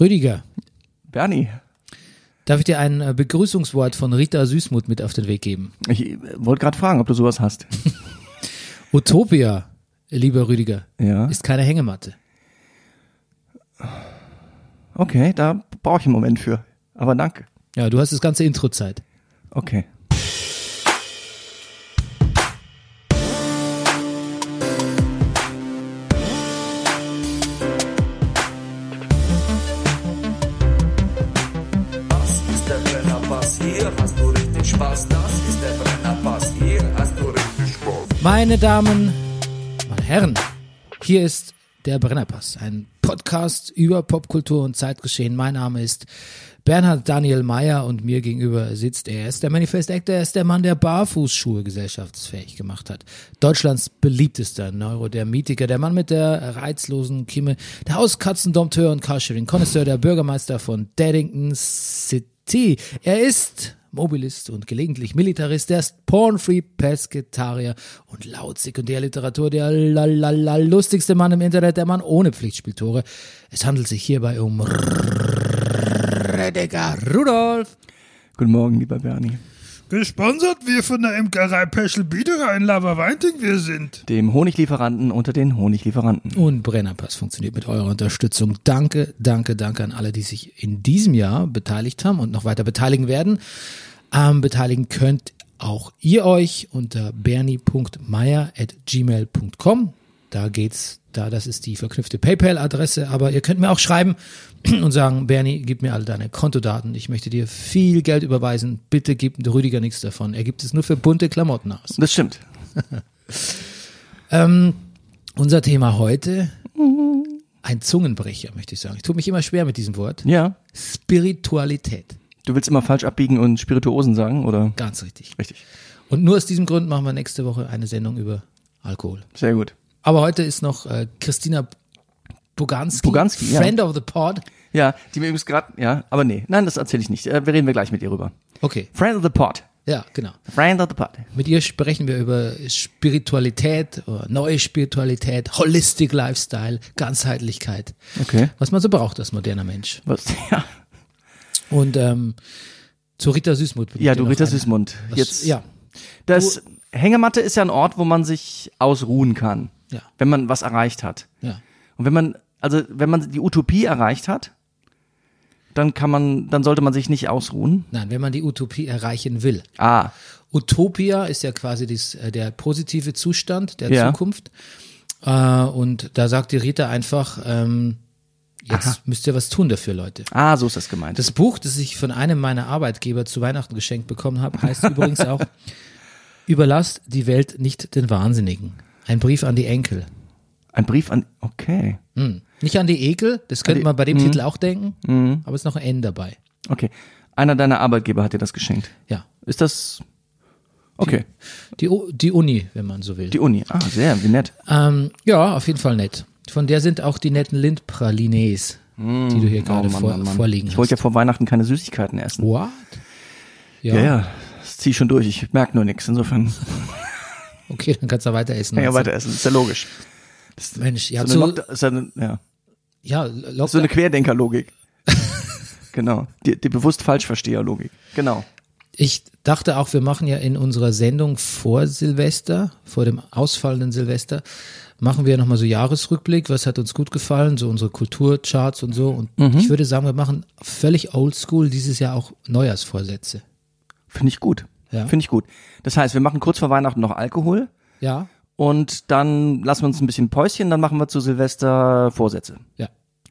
Rüdiger, Bernie, darf ich dir ein äh, Begrüßungswort von Rita Süßmuth mit auf den Weg geben? ich äh, wollte gerade fragen, ob du sowas hast. Utopia, lieber Rüdiger, Ja. ist keine Hängematte. Okay, da brauche ich einen Moment für. Aber danke. Ja, du hast das ganze Intro-Zeit. Okay. Meine Damen, meine Herren, hier ist der Brennerpass, ein Podcast über Popkultur und Zeitgeschehen. Mein Name ist Bernhard Daniel Mayer und mir gegenüber sitzt er. Er ist der Manifest Actor, er ist der Mann, der Barfußschuhe gesellschaftsfähig gemacht hat. Deutschlands beliebtester Neurodermitiker, der Mann mit der reizlosen Kimme, der Hauskatzendompteur und Carsharing Connoisseur, der Bürgermeister von Daddington City. Er ist Mobilist und gelegentlich Militarist, der ist Pornfree Pesketarier und laut Sekundärliteratur der lustigste Mann im Internet, der Mann ohne Pflichtspieltore. Es handelt sich hierbei um Rediger Rudolf. Guten Morgen, lieber Bernie. Gesponsert wir von der Imkerei Peschel Biederer in Laberweinting wir sind. Dem Honiglieferanten unter den Honiglieferanten. Und Brennerpass funktioniert mit eurer Unterstützung. Danke, danke, danke an alle, die sich in diesem Jahr beteiligt haben und noch weiter beteiligen werden. Ähm, beteiligen könnt auch ihr euch unter bernie.meier.gmail.com. Da geht's, da, das ist die verknüpfte PayPal-Adresse, aber ihr könnt mir auch schreiben und sagen, Bernie, gib mir alle deine Kontodaten. Ich möchte dir viel Geld überweisen. Bitte gib Rüdiger nichts davon. Er gibt es nur für bunte Klamotten aus. Das stimmt. Ähm, unser Thema heute, ein Zungenbrecher, möchte ich sagen. Ich tue mich immer schwer mit diesem Wort. Ja. Spiritualität. Du willst immer falsch abbiegen und Spirituosen sagen, oder? Ganz richtig. Richtig. Und nur aus diesem Grund machen wir nächste Woche eine Sendung über Alkohol. Sehr gut. Aber heute ist noch äh, Christina Boganski, Boganski, ja. Friend of the Pod. Ja, die mir übrigens gerade, ja, aber nee, nein, das erzähle ich nicht. Äh, Wir reden wir gleich mit ihr rüber. Okay, Friend of the Pod. ja, genau. Friend of the Pod. Mit ihr sprechen wir über Spiritualität, neue Spiritualität, Holistic Lifestyle, Ganzheitlichkeit. Okay. Was man so braucht als moderner Mensch. Was? Ja, Und ähm, zu Rita Süßmuth. ja du Rita Süßmund. Was- Jetzt, Ja, das Hängematte ist ja ein Ort, wo man sich ausruhen kann, ja, wenn man was erreicht hat. ja. Und wenn man, also wenn man die Utopie erreicht hat, dann kann man, dann sollte man sich nicht ausruhen. Nein, wenn man die Utopie erreichen will. Ah, Utopia ist ja quasi dies, äh, der positive Zustand der Ja. Zukunft. Äh, und da sagt die Rita einfach, ähm, jetzt müsst ihr was tun dafür, Leute. ah, so ist das gemeint. Das Buch, das ich von einem meiner Arbeitgeber zu Weihnachten geschenkt bekommen habe, heißt übrigens auch Überlasst die Welt nicht den Wahnsinnigen. Ein Brief an die Enkel. ein Brief an, okay, Hm. Nicht an die Ekel, das könnte die- man bei dem Titel auch denken, aber es ist noch ein N dabei. okay. Einer deiner Arbeitgeber hat dir das geschenkt. Ja. Ist das, okay. Die, U- die Uni, wenn man so will. Die Uni, ah, sehr, wie nett. Ähm, ja, auf jeden Fall nett. Von der sind auch die netten Lindpralines, die du hier gerade Oh Mann, vor, Mann, Mann. vorliegen Ich wollte ja hast. vor Weihnachten keine Süßigkeiten essen. What? Ja, Ja, ja, das zieh ich schon durch. Ich merke nur nichts. Insofern okay, dann kannst du weiter essen. ja meinst weiter essen. Ist ja logisch. du? Mensch, ja, So zu, eine, ja ja. ja, so eine Lockdown, Querdenkerlogik. genau. Die, die bewusst Falschversteherlogik. Genau. ich dachte auch, wir machen ja in unserer Sendung vor Silvester, vor dem ausfallenden Silvester, machen wir nochmal so Jahresrückblick, was hat uns gut gefallen, so unsere Kulturcharts und so. Und Mhm. ich würde sagen, wir machen völlig oldschool dieses Jahr auch Neujahrsvorsätze. Finde ich gut. Ja. Finde ich gut. Das heißt, wir machen kurz vor Weihnachten noch Alkohol Ja, und dann lassen wir uns ein bisschen Päuschen, dann machen wir zu Silvester Vorsätze. ja.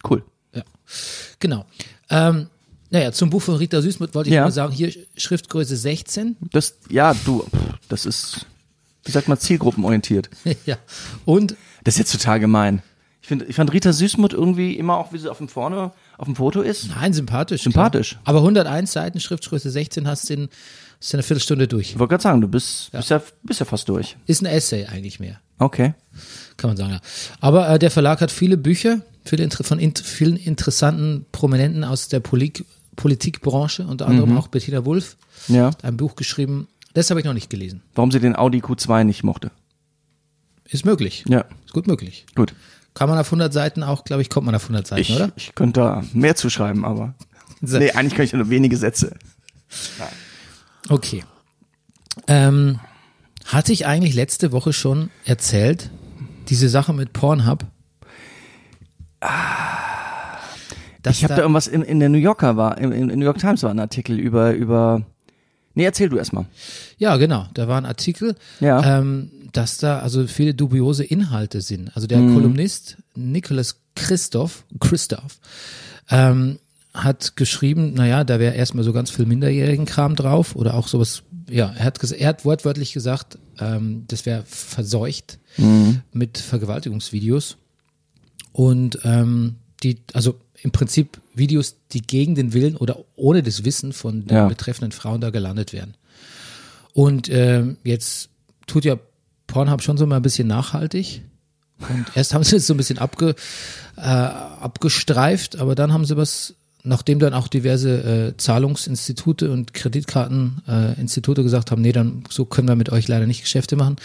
Cool. Ja, genau. Ähm, naja, zum Buch von Rita Süßmuth wollte ich Ja. mal sagen, hier Schriftgröße 16. Das, ja, du, das ist, wie sagt man, zielgruppenorientiert. ja. Und Das ist jetzt total gemein. Ich finde, ich fand Rita Süßmuth irgendwie immer auch, wie sie auf dem vorne, auf dem Foto ist. nein, sympathisch. Sympathisch. Klar. Aber 101 Seiten, Schriftgröße 16, hast du in, in einer Viertelstunde durch. Ich wollte gerade sagen, du bist, bist ja, bist ja fast durch. Ist ein Essay eigentlich mehr, Okay. kann man sagen. Ja. Aber äh, der Verlag hat viele Bücher, viele von int vielen interessanten Prominenten aus der Polik Politikbranche, unter anderem Mhm. auch Bettina Wulff, Ja. ein Buch geschrieben. Das habe ich noch nicht gelesen. Warum sie den Audi Q2 nicht mochte. Ist möglich. Ja. Ist gut möglich. Gut. Kann man auf 100 Seiten auch, glaube ich, kommt man auf 100 Seiten, Ich, oder? ich könnte da mehr zuschreiben, aber. Nee, eigentlich könnte ich nur wenige Sätze. Okay. Ähm, hatte ich eigentlich letzte Woche schon erzählt, diese Sache mit Pornhub? Dass Ich habe da irgendwas in, in der New Yorker war, in, in New York Times war ein Artikel über, über. Nee, erzähl du erstmal. Ja, genau. Da war ein Artikel, Ja. ähm, dass da also viele dubiose Inhalte sind. Also der Kolumnist Nicholas Christoph, Christoph ähm, hat geschrieben, naja, da wäre erstmal so ganz viel Minderjährigenkram drauf oder auch sowas, ja, er hat, er hat wortwörtlich gesagt, ähm, das wäre verseucht mit Vergewaltigungsvideos. Und ähm, die, also im Prinzip Videos, die gegen den Willen oder ohne das Wissen von den Ja. betreffenden Frauen da gelandet werden. Und ähm, jetzt tut ja Pornhub schon so mal ein bisschen nachhaltig. Und erst haben sie es so ein bisschen abge, äh, abgestreift, aber dann haben sie was, nachdem dann auch diverse äh, Zahlungsinstitute und Kreditkarteninstitute äh, gesagt haben, nee, dann so können wir mit euch leider nicht Geschäfte machen,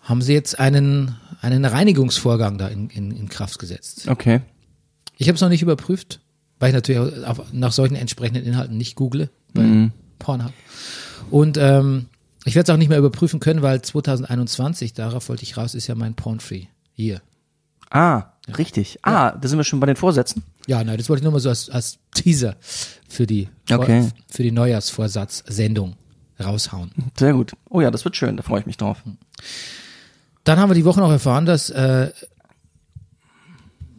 haben sie jetzt einen, einen Reinigungsvorgang da in, in, in Kraft gesetzt. Okay. Ich habe es noch nicht überprüft, weil ich natürlich auch nach solchen entsprechenden Inhalten nicht google bei Pornhub. Und ähm, ich werde es auch nicht mehr überprüfen können, weil 2021, darauf wollte ich raus, ist ja mein Porn-Free. Ah, richtig. Ah, da sind wir schon bei den Vorsätzen. Ja, nein, das wollte ich nur mal so als, als Teaser für die, Okay. für die Neujahrsvorsatz-Sendung raushauen. Sehr gut. Oh ja, das wird schön, da freue ich mich drauf. Dann haben wir die Woche noch erfahren, dass, äh,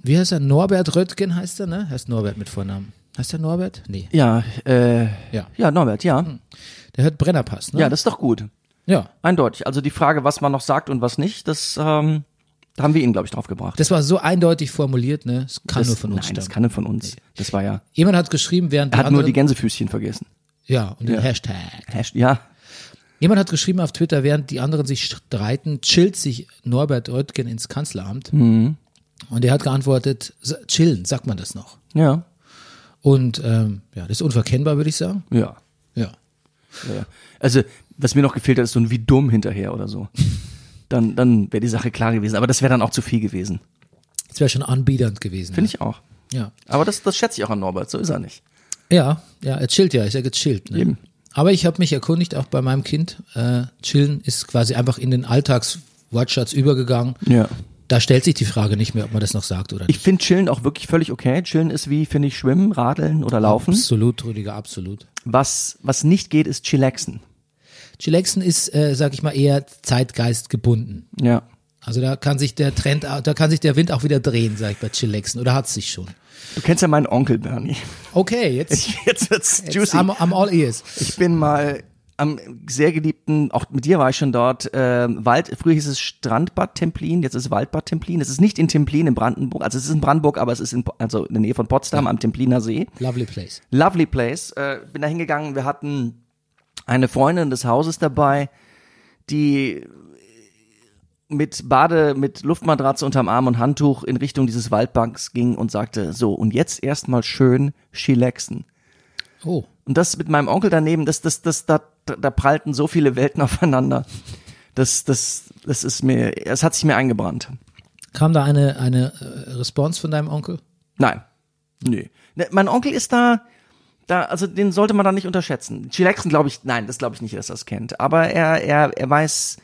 wie heißt er? Norbert Röttgen heißt er, ne? Heißt Norbert mit Vornamen. Heißt er Norbert? Nee. Ja, äh, Ja. ja, Norbert, ja. Der hört Brennerpass, ne? Ja, das ist doch gut. ja. Eindeutig. Also die Frage, was man noch sagt und was nicht, das ähm, da haben wir ihn, glaube ich, drauf gebracht. Das war so eindeutig formuliert, ne? Das kann das, nur von uns Nein, stammen. das kann nur von uns. Das war ja. Jemand hat geschrieben, während Er hat nur anderen, die Gänsefüßchen vergessen. ja, und den Ja. Hashtag. Hasht- Ja, Jemand hat geschrieben auf Twitter, während die anderen sich streiten, chillt sich Norbert Röttgen ins Kanzleramt. Mhm. Und er hat geantwortet, "S- chillen, sagt man das noch. ja, Und ähm, ja, das ist unverkennbar, würde ich sagen. ja. Ja. ja. Also, was mir noch gefehlt hat, ist so ein wie dumm hinterher oder so. Dann, dann wäre die Sache klar gewesen. Aber das wäre dann auch zu viel gewesen. Das wäre schon anbiedernd gewesen. Finde ich auch. Ja. Aber das, das schätze ich auch an Norbert. So ist er nicht. Ja, ja, er chillt ja, ist ja gechillt. Ne? Eben. Aber ich habe mich erkundigt, auch bei meinem Kind, äh, chillen ist quasi einfach in den Alltagswortschatz übergegangen. Ja. Da stellt sich die Frage nicht mehr, ob man das noch sagt oder nicht. Ich finde Chillen auch wirklich völlig okay. Chillen ist wie, finde ich, Schwimmen, Radeln oder Laufen. Absolut, Rüdiger, absolut. Was, was nicht geht, ist Chillaxen. Chillaxen ist, äh, sag ich mal, eher Zeitgeist gebunden. Ja. Also da kann sich der Trend, da kann sich der Wind auch wieder drehen, sag ich bei Chillaxen. Oder hat sich schon. Du kennst ja meinen Onkel, Bernie. Okay, jetzt, Jetzt wird's jetzt juicy. I'm, I'm all ears. Ich bin mal am sehr geliebten, auch mit dir war ich schon dort, äh, Wald, früher hieß es Strandbad Templin, jetzt ist es Waldbad Templin. Es ist nicht in Templin in Brandenburg, also es ist in Brandenburg, aber es ist in, also in der Nähe von Potsdam am Templiner See. Lovely place. Lovely place. Äh, bin da hingegangen, wir hatten eine Freundin des Hauses dabei, die mit Bade, mit Luftmatratze unterm Arm und Handtuch in Richtung dieses Waldbanks ging und sagte, so, und jetzt erstmal schön chillaxen. Oh, Und das mit meinem Onkel daneben, das, das, das, da, da prallten so viele Welten aufeinander. Das, das, das ist mir, es hat sich mir eingebrannt. kam da eine, eine äh, Response von deinem Onkel? Nein. Nee. Ne, Mein Onkel ist da, da, also den sollte man da nicht unterschätzen. Chilaxen glaube ich, nein, das glaube ich nicht, dass er das kennt. Aber er, er, er weiß,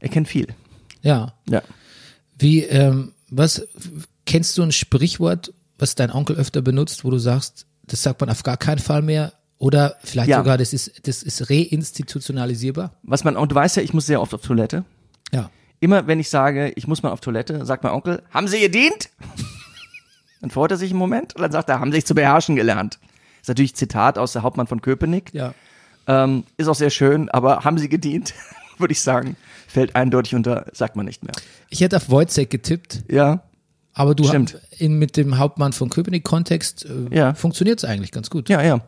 er kennt viel. Ja. Ja. Wie, ähm, was, kennst du ein Sprichwort, was dein Onkel öfter benutzt, wo du sagst, das sagt man auf gar keinen Fall mehr? Oder vielleicht Ja. sogar, das ist, das ist reinstitutionalisierbar? Was mein Onkel, du weißt ja, ich muss sehr oft auf Toilette. Ja. Immer wenn ich sage, ich muss mal auf Toilette, sagt mein Onkel, haben Sie gedient? Dann freut er sich einen Moment und dann sagt er, haben Sie sich zu beherrschen gelernt. Ist natürlich Zitat aus der Hauptmann von Köpenick. Ja. Ähm, ist auch sehr schön, aber haben Sie gedient? Würde ich sagen. Fällt eindeutig unter, sagt man nicht mehr. Ich hätte auf Wojciech getippt, Ja, aber du Stimmt. hast in, mit dem Hauptmann von Köpenick-Kontext äh, Ja. funktioniert es eigentlich ganz gut. ja, ja.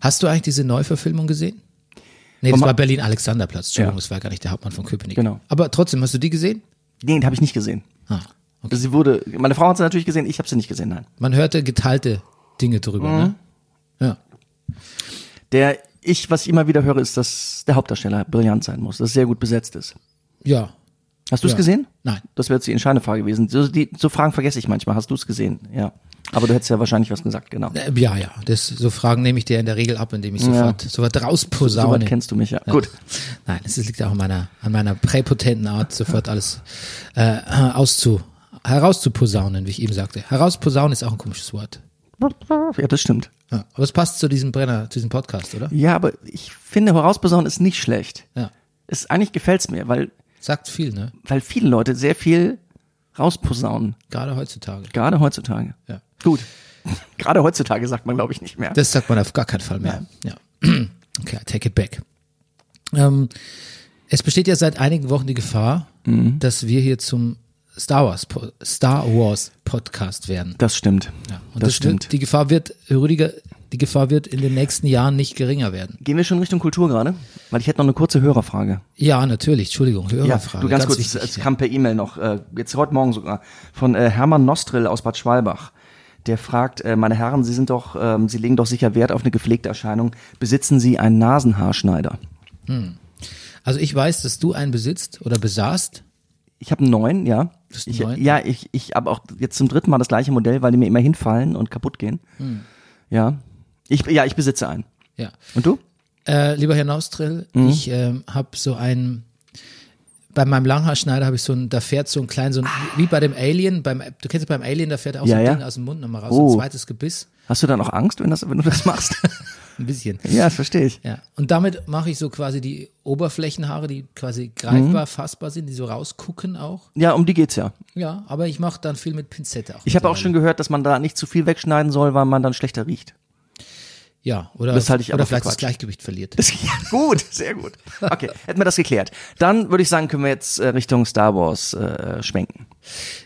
Hast du eigentlich diese Neuverfilmung gesehen? Nee, das war Berlin-Alexanderplatz. Entschuldigung, Ja. das war gar nicht der Hauptmann von Köpenick. Genau. Aber trotzdem, hast du die gesehen? Nee, den habe ich nicht gesehen. Ah, okay. Sie wurde, meine Frau hat sie natürlich gesehen, ich habe sie nicht gesehen, nein. Man hörte geteilte Dinge drüber, Mhm. ne? Ja. Der, ich, was ich immer wieder höre, ist, dass der Hauptdarsteller brillant sein muss, dass er sehr gut besetzt ist. Ja. Hast du es Ja. gesehen? Nein. Das wäre jetzt die entscheidende Frage gewesen. So, die, so Fragen vergesse ich manchmal. Hast du es gesehen? Ja. Aber du hättest ja wahrscheinlich was gesagt, genau. Äh, Ja, ja, das, so Fragen nehme ich dir in der Regel ab, indem ich sofort, sofort So rausposaune. weit kennst du mich ja. Gut. Nein, es liegt auch an meiner, an meiner präpotenten Art, sofort alles äh, auszu, herauszuposaunen, wie ich eben sagte. Herausposaunen ist auch ein komisches Wort. Ja, das stimmt. Ja, aber es passt zu diesem Brenner, zu diesem Podcast, oder? Ja, aber ich finde, herausposaunen ist nicht schlecht. Ja. Es, eigentlich gefällt's mir, weil, Sagt viel, ne? weil viele Leute sehr viel rausposaunen. Gerade heutzutage. Gerade heutzutage. Ja. Gut. Gerade heutzutage sagt man, glaube ich, nicht mehr. Das sagt man auf gar keinen Fall mehr. Ja. Okay, I take it back. Ähm, es besteht ja seit einigen Wochen die Gefahr, Mhm. dass wir hier zum Star Wars, Star Wars Podcast werden. Das stimmt. Ja, und das das stimmt. Wird, die Gefahr wird, Rüdiger, die Gefahr wird in den nächsten Jahren nicht geringer werden. Gehen wir schon Richtung Kultur gerade? Weil ich hätte noch eine kurze Hörerfrage. Ja, natürlich. Entschuldigung, Hörerfrage. du ganz, kurz, wichtig, es ja. kam per E-Mail noch, äh, jetzt heute Morgen sogar, von äh, Hermann Nostrill aus Bad Schwalbach. Der fragt, äh, meine Herren, Sie sind doch, ähm, Sie legen doch sicher Wert auf eine gepflegte Erscheinung. Besitzen Sie einen Nasenhaarschneider? Also ich weiß, dass du einen besitzt oder besahst. Ich habe einen neuen, ja. Ich, ja, ich, ich habe auch jetzt zum dritten Mal das gleiche Modell, weil die mir immer hinfallen und kaputt gehen. Hm. Ja. Ich, ja, ich besitze einen. Ja. Und du? Äh, lieber Herr Naustrell, Mhm. ich ähm, habe so einen, bei meinem Langhaarschneider habe ich so ein, da fährt so ein klein, so ein, wie bei dem Alien, beim, du kennst ja beim Alien, da fährt auch so Ja, ein ja. Ding aus dem Mund nochmal raus, Oh. so ein zweites Gebiss, Hast du dann auch Angst, wenn, das, wenn du das machst? ein bisschen. ja, das verstehe ich. Ja, und damit mache ich so quasi die Oberflächenhaare, die quasi greifbar, fassbar sind, die so rausgucken auch. Ja, um die geht's ja. Ja, aber ich mache dann viel mit Pinzette auch. Ich habe auch schon gehört, dass man da nicht zu viel wegschneiden soll, weil man dann schlechter riecht. Ja, oder, Das halte ich oder vielleicht das Quatsch. Gleichgewicht verliert. Das, ja, gut, sehr gut. Okay, hätten wir das geklärt. Dann würde ich sagen, können wir jetzt äh, Richtung Star Wars äh, schwenken.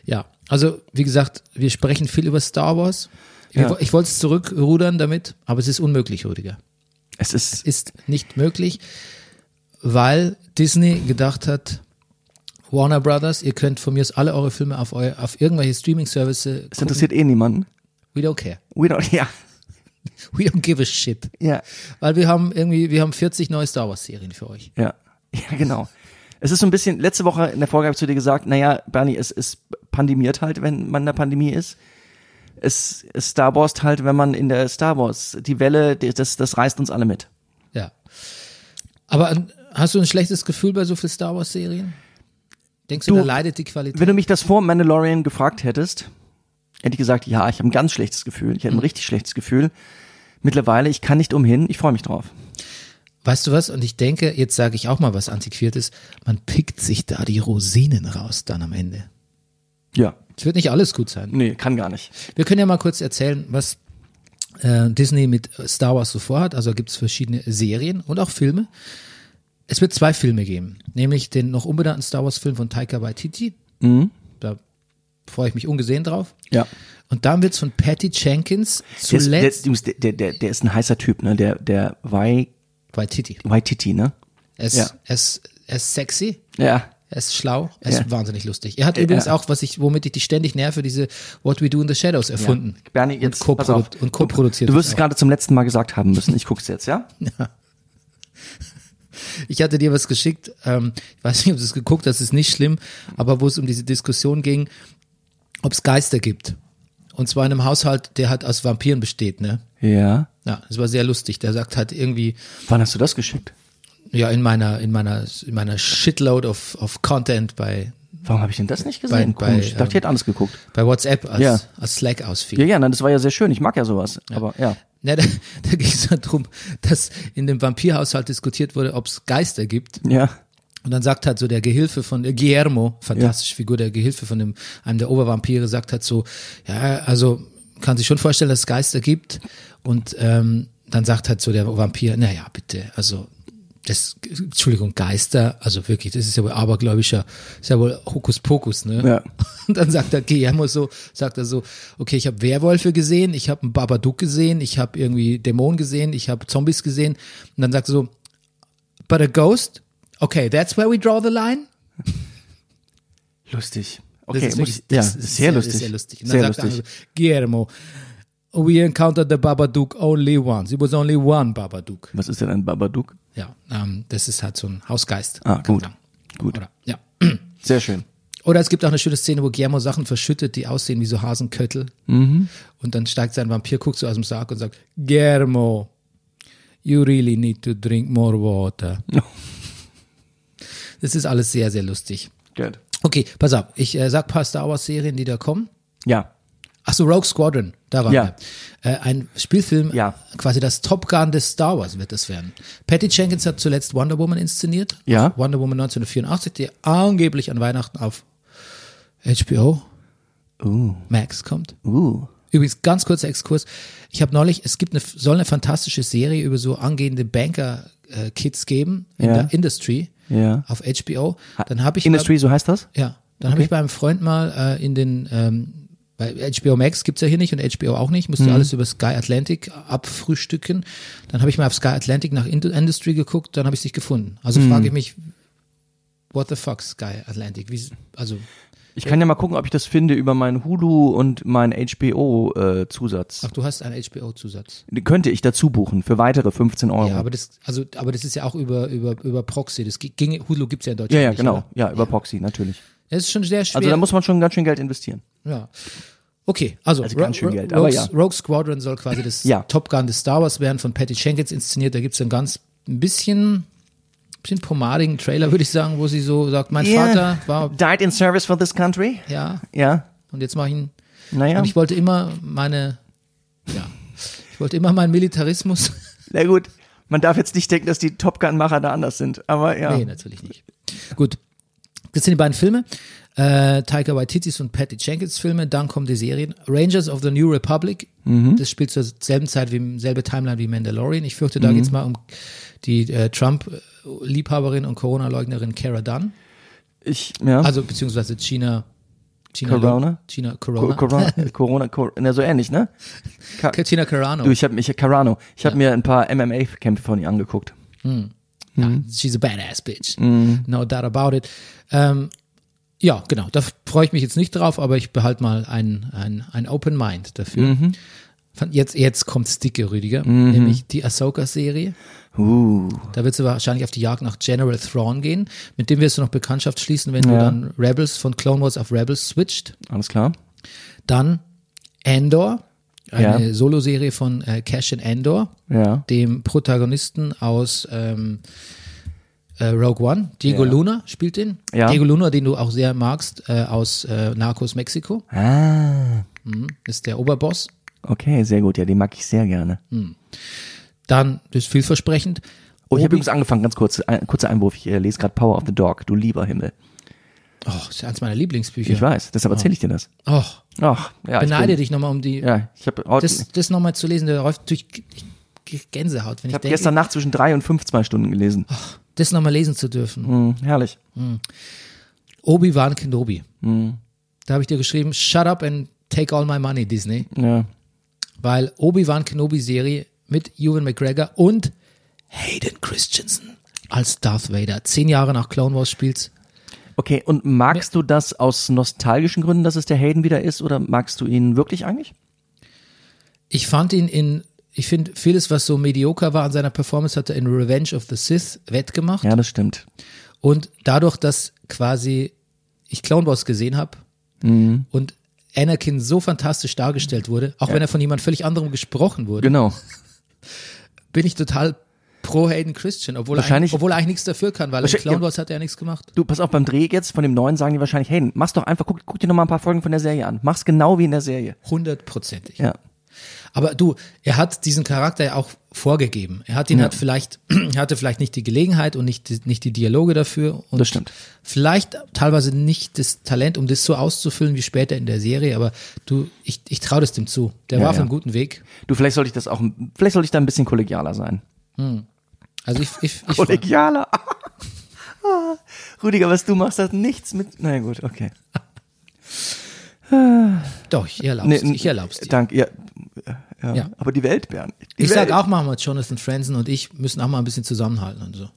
Ja, also wie gesagt, wir sprechen viel über Star Wars. Ja. wo- Ich wollte es zurückrudern damit, aber es ist unmöglich, Rüdiger. Es ist, Ist nicht möglich, weil Disney gedacht hat, Warner Brothers, ihr könnt von mir aus alle eure Filme auf, eu auf irgendwelche Streaming-Services es interessiert eh niemanden. We don't care. We don't, ja, We don't give a shit. ja, Weil wir haben irgendwie, wir haben 40 neue Star Wars-Serien für euch. ja, ja, genau. Es ist so ein bisschen, letzte Woche in der Folge habe ich zu dir gesagt, naja, Bernie, es, es pandemiert halt, wenn man in der Pandemie ist. Es, es Star Wars halt, wenn man in der Star Wars, die Welle, das, das reißt uns alle mit. Ja. Aber hast du ein schlechtes Gefühl bei so viel Star Wars-Serien? Denkst du, Du, da leidet die Qualität? Wenn du mich das vor Mandalorian gefragt hättest, hätte ich gesagt, ja, ich habe ein ganz schlechtes Gefühl. Ich habe ein richtig schlechtes Gefühl. Mittlerweile, ich kann nicht umhin, ich freue mich drauf. Weißt du was? Und ich denke, jetzt sage ich auch mal was Antiquiertes. Man pickt sich da die Rosinen raus dann am Ende. Ja. Es wird nicht alles gut sein. Nee, kann gar nicht. Wir können ja mal kurz erzählen, was äh, Disney mit Star Wars so vorhat. Also gibt es verschiedene Serien und auch Filme. Es wird zwei Filme geben, nämlich den noch unbenannten Star Wars Film von Taika Waititi. Da freue ich mich ungesehen drauf. Ja. Und dann wird es von Patty Jenkins Der, ist, der, zuletzt der, der, der, ist ein heißer Typ, ne? Der, der Wai, Waititi. Waititi, ne? Er ist, Ja. er ist, er ist sexy. Ja. Er ist schlau, er ist Ja. wahnsinnig lustig. Er hat übrigens Ja. auch, was ich, womit ich dich ständig nerve, diese What We Do in the Shadows erfunden. Bernie, jetzt und pass auf. co-produ- und co-produziert. Du wirst es gerade zum letzten Mal gesagt haben müssen. Ich guck's jetzt, ja? Ich hatte dir was geschickt, ähm, ich weiß nicht, ob du es geguckt hast, ist nicht schlimm, aber wo es um diese Diskussion ging, ob es Geister gibt. Und zwar in einem Haushalt, der halt aus Vampiren besteht, ne? Ja. Ja, das war sehr lustig. Der sagt halt irgendwie, Wann hast du das geschickt? ja, in meiner, in meiner, in meiner Shitload of, of Content bei, Warum habe ich denn das nicht gesehen? Bei- bei, ich dachte, ich ähm, hätte alles geguckt. bei WhatsApp als, Ja. als Slack ausfiel. Ja, ja, nein, das war ja sehr schön. Ich mag ja sowas. Aber ja. Ja, da, da ging es darum, dass in dem Vampirhaushalt diskutiert wurde, ob es Geister gibt. Ja. Und dann sagt halt so der Gehilfe von äh, Guillermo, fantastische Figur, der Gehilfe von dem, einem der Obervampire, sagt halt so, ja, also kann sich schon vorstellen, dass es Geister gibt. Und ähm, dann sagt halt so der Vampir, naja, bitte, also das, Entschuldigung, Geister, also wirklich, das ist ja wohl abergläubischer, ist ja wohl Hokuspokus, ne? Ja. Und dann sagt der Guillermo so, sagt er so, okay, ich habe Werwölfe gesehen, ich habe einen Babadook gesehen, ich habe irgendwie Dämonen gesehen, ich habe Zombies gesehen. Und dann sagt er so, but a ghost? Okay, that's where we draw the line. Lustig. Das Okay, ist muss wirklich- ich, ja, das ist sehr lustig. Ist sehr lustig. Und Sehr lustig. also, Guillermo, we encountered the Babadook only once. It was only one Babadook. Was ist denn ein Babadook? Ja, ähm, das ist halt so ein Hausgeist. Ah, gut. sagen. Gut. Oder, ja. Sehr schön. Oder es gibt auch eine schöne Szene, wo Guillermo Sachen verschüttet, die aussehen wie so Hasenköttel. Mhm. Und dann steigt sein Vampir, guckt so aus dem Sarg und sagt, Guillermo, you really need to drink more water. Das ist alles sehr, sehr lustig. Good. Okay, pass auf, ich äh, sag paar Star Wars Serien, die da kommen. Ja. Ach so, Rogue Squadron, da waren Ja. Äh, ein Spielfilm, Ja. quasi das Top Gun des Star Wars wird es werden. Patty Jenkins hat zuletzt Wonder Woman inszeniert. Ja. Wonder Woman 1984, die angeblich an Weihnachten auf HBO Uh. Max kommt. Uh. Übrigens, ganz kurzer Exkurs. Ich habe neulich, es gibt eine, soll eine fantastische Serie über so angehende Banker-Kids geben in Ja. der Industry Ja. auf HBO. Dann habe ich Industry, so heißt das? Mal, ja, dann habe ich bei einem Freund mal äh, in den ähm, bei HBO Max gibt's ja hier nicht und HBO auch nicht, musste alles über Sky Atlantic abfrühstücken. Dann habe ich mal auf Sky Atlantic nach Ind- Industry geguckt, dann habe ich nicht gefunden. Also frage ich mich, what the fuck Sky Atlantic? Wie, also Ich kann ja mal gucken, ob ich das finde über meinen Hulu und meinen HBO-Zusatz. ach, du hast einen HBO-Zusatz. Könnte ich dazu buchen für weitere 15 Euro. Ja, aber das, also, aber das ist ja auch über, über, über Proxy. Das ging, Hulu gibt's ja in Deutschland ja, ja, nicht, genau. oder? Ja, über Proxy, natürlich. Das ist schon sehr schwer. Also da muss man schon ganz schön Geld investieren. ja. Okay, also, Also ganz schön Ro- Geld, Rogue, aber ja. Rogue Squadron soll quasi das Ja. Top Gun des Star Wars werden, von Patty Jenkins inszeniert. Da gibt's einen ganz, ein bisschen, bisschen pomadigen Trailer, würde ich sagen, wo sie so sagt, mein Vater war, Died in service for this country? ja, Ja. und jetzt mache ich ihn. Naja. Und ich wollte immer meine, ja, ich wollte immer meinen Militarismus. Na gut. Man darf jetzt nicht denken, dass die Top Gun-Macher da anders sind. Aber ja. Nee, natürlich nicht. Gut. Das sind die beiden Filme. Äh, Taika Waititis und Patty Jenkins Filme. Dann kommen die Serien. Rangers of the New Republic. Mhm. Das spielt zur selben Zeit wie selbe Timeline wie Mandalorian. Ich fürchte, Mhm. da geht's mal um die äh, Trump-Liebhaberin und Corona-Leugnerin Cara Dunn. Ich, ja. Also beziehungsweise China. China Corona? China Co- Corona. Corona, Corona, Cor na, so ähnlich, ne? Ka China Carano. du, ich habe mich, Carano, ich habe mir ein paar MMA-Kämpfe von ihr angeguckt. Ja, she's a badass bitch. No doubt about it. Ähm, ja, genau. Da freue ich mich jetzt nicht drauf, aber ich behalte mal ein, ein, ein Open Mind dafür. Fand- Jetzt, jetzt kommt's dicke, Rüdiger, nämlich die Ahsoka-Serie. Uh, Da wird sie wahrscheinlich auf die Jagd nach General Thrawn gehen. Mit dem wirst du noch Bekanntschaft schließen, wenn du Ja. dann Rebels von Clone Wars auf Rebels switcht. alles klar. Dann Andor, eine Ja. Soloserie von äh, Cassian Andor Ja. dem Protagonisten aus ähm, äh, Rogue One. Diego Ja. Luna spielt den. Diego Luna, den du auch sehr magst, äh, aus äh, Narcos Mexiko. Ah, Mhm. Ist der Oberboss. okay, sehr gut. Ja, den mag ich sehr gerne. Dann, das ist vielversprechend. Oh, ich habe übrigens angefangen, ganz kurz, ein, kurzer Einwurf. Ich äh, lese gerade Power of the Dog, du lieber Himmel. Oh, das ist eins meiner Lieblingsbücher. Ich weiß, deshalb erzähle ich dir das. Oh, Ach, ja. ich beneide bin- dich nochmal um die, Ja, ich habe das, das nochmal zu lesen. Da läuft durch Gänsehaut, wenn ich, ich habe gestern Nacht zwischen drei und fünf zwei Stunden gelesen. das nochmal lesen zu dürfen. Hm, herrlich. Obi-Wan Kenobi. Hm. Da habe ich dir geschrieben, shut up and take all my money, Disney. Ja. weil Obi-Wan Kenobi-Serie mit Ewan McGregor und Hayden Christensen als Darth Vader. Zehn Jahre nach Clone Wars spielt's. Okay, und magst du das aus nostalgischen Gründen, dass es der Hayden wieder ist, oder magst du ihn wirklich eigentlich? Ich fand ihn in, ich finde, vieles, was so medioker war an seiner Performance, hat er in Revenge of the Sith wettgemacht. Ja, das stimmt. Und dadurch, dass quasi ich Clone Wars gesehen habe und Anakin so fantastisch dargestellt wurde, auch wenn er von jemand völlig anderem gesprochen wurde, Genau. Bin ich total pro Hayden Christian, obwohl, er Wahrscheinlich- eigentlich, obwohl er eigentlich nichts dafür kann, weil in Clone. Wars hat er ja nichts gemacht. Du, pass auf, beim Dreh jetzt von dem neuen sagen die wahrscheinlich, hey, mach's doch einfach, guck, guck dir noch mal ein paar Folgen von der Serie an. Mach's genau wie in der Serie. Hundertprozentig. Ja. Aber du, er hat diesen Charakter ja auch vorgegeben. Er hat ihn Ja. halt vielleicht, er hatte vielleicht nicht die Gelegenheit und nicht, die- nicht die Dialoge dafür. Und Das stimmt. Vielleicht teilweise nicht das Talent, um das so auszufüllen wie später in der Serie, aber du, ich, ich traue das dem zu. Der Ja, war auf ja. einem guten Weg. Du, vielleicht sollte ich das auch, vielleicht sollte ich da ein bisschen kollegialer sein. Also ich, ich, ich Kollegialer. Ah, Rüdiger, was du machst, hat nichts mit. Na gut, okay. doch, ich erlaub's, Nee, ich erlaub's dir. Danke, ja, ja, Ja. Aber die Welt, Bernd. Die Ich Welt. sag auch mal, Jonathan Franzen und ich müssen auch mal ein bisschen zusammenhalten und so.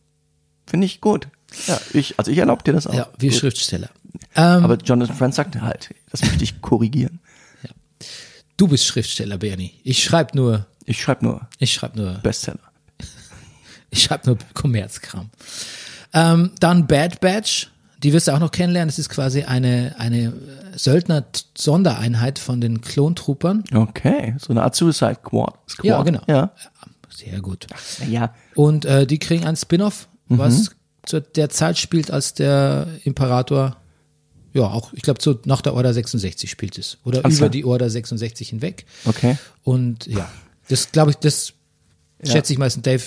Finde ich gut. Ja, ich, also ich erlaube dir das auch. Ja, wir Gut. Schriftsteller. Ähm, Aber Jonathan Franz sagte halt, das möchte ich korrigieren. du bist Schriftsteller, Bernie. Ich schreib nur, Ich schreibe nur ich schreib nur Bestseller. Ich schreibe nur Kommerzkram. Ähm, dann Bad Batch, die wirst du auch noch kennenlernen. Das ist quasi eine, eine Söldner-Sondereinheit von den Klontroopern. Okay, so eine Art Suicide Squad. Squad. Ja, genau. Ja. Sehr gut. ja. Und äh, die kriegen einen Spin-off, was zu der Zeit spielt, als der Imperator, ja, auch, ich glaube, so nach der Order 66 spielt es. Oder Alles über klar. die Order 66 hinweg. Okay. Und ja, das glaube ich, das schätze ich meistens Dave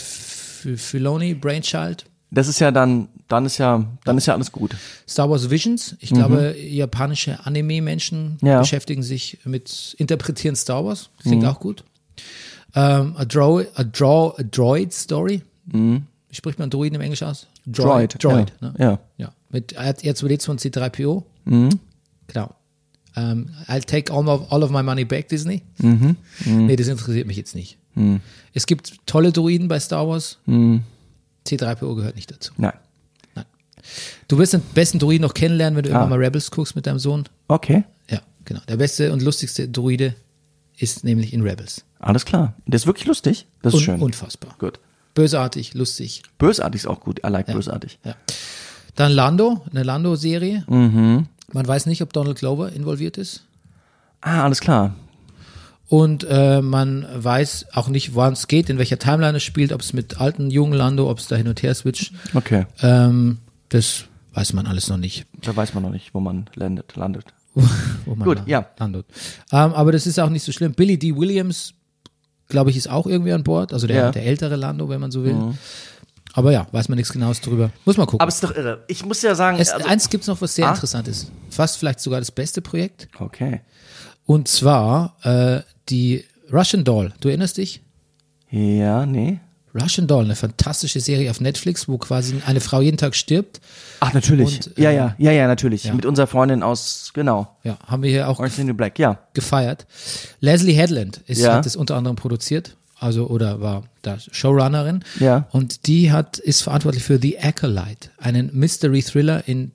Filoni, Brainchild. Das ist ja dann, dann ist ja, dann ist ja alles gut. Star Wars Visions. Ich glaube, japanische Anime-Menschen Mhm. Ja. beschäftigen sich mit Interpretieren Star Wars. Klingt Mhm. auch gut. Ähm, a, Draw, a, Draw, a Droid Story. Wie spricht man Droiden im Englisch aus? Mhm. Droid, Droid. ja. Ne? Ja. ja. Mit R2D2 und C3PO. Mhm. Genau. Ähm, I'll take all of, all of my money back, Disney. Mhm. Nee, das interessiert mich jetzt nicht. Es gibt tolle Droiden bei Star Wars. Mhm. C3PO gehört nicht dazu. Nein. Du wirst den besten Druiden noch kennenlernen, wenn du Ah. irgendwann mal Rebels guckst mit deinem Sohn. Okay. Ja, genau. Der beste und lustigste Druide ist nämlich in Rebels. Alles klar. Das ist wirklich lustig. Das ist Un schön. Unfassbar. Gut. Bösartig, lustig. Bösartig ist auch gut. I like bösartig. Ja. Dann Lando, eine Lando-Serie. Mhm. Man weiß nicht, ob Donald Glover involviert ist. Ah, alles klar. Und äh, man weiß auch nicht, woran es geht, in welcher Timeline es spielt, ob es mit alten, jungen Lando, ob es da hin und her switcht. Okay. Ähm, das weiß man alles noch nicht. Da weiß man noch nicht, wo man landet. landet. wo man Gut, ja. landet. Ähm, aber das ist auch nicht so schlimm. Billy D. Williams, glaube ich, ist auch irgendwie an Bord. Also der, Ja. Mhm. der ältere Lando, wenn man so will. Aber ja, weiß man nichts Genaues drüber. Muss man gucken. Aber es ist doch irre. Ich muss ja sagen. es, also, eins gibt's noch, was sehr Ah. interessant ist. Fast vielleicht sogar das beste Projekt. okay. Und zwar äh, die Russian Doll. Du erinnerst dich? Ja, nee. Russian Doll, eine fantastische Serie auf Netflix, wo quasi eine Frau jeden Tag stirbt. Ach, natürlich. Und, ja, äh, ja, ja, ja, natürlich. ja. Mit unserer Freundin aus, genau. Ja, haben wir hier auch Orange the New Black, ja. gefeiert. Leslie Headland ist, Ja. hat das unter anderem produziert, also oder war da Showrunnerin. Ja. Und die hat ist verantwortlich für The Acolyte, einen Mystery Thriller in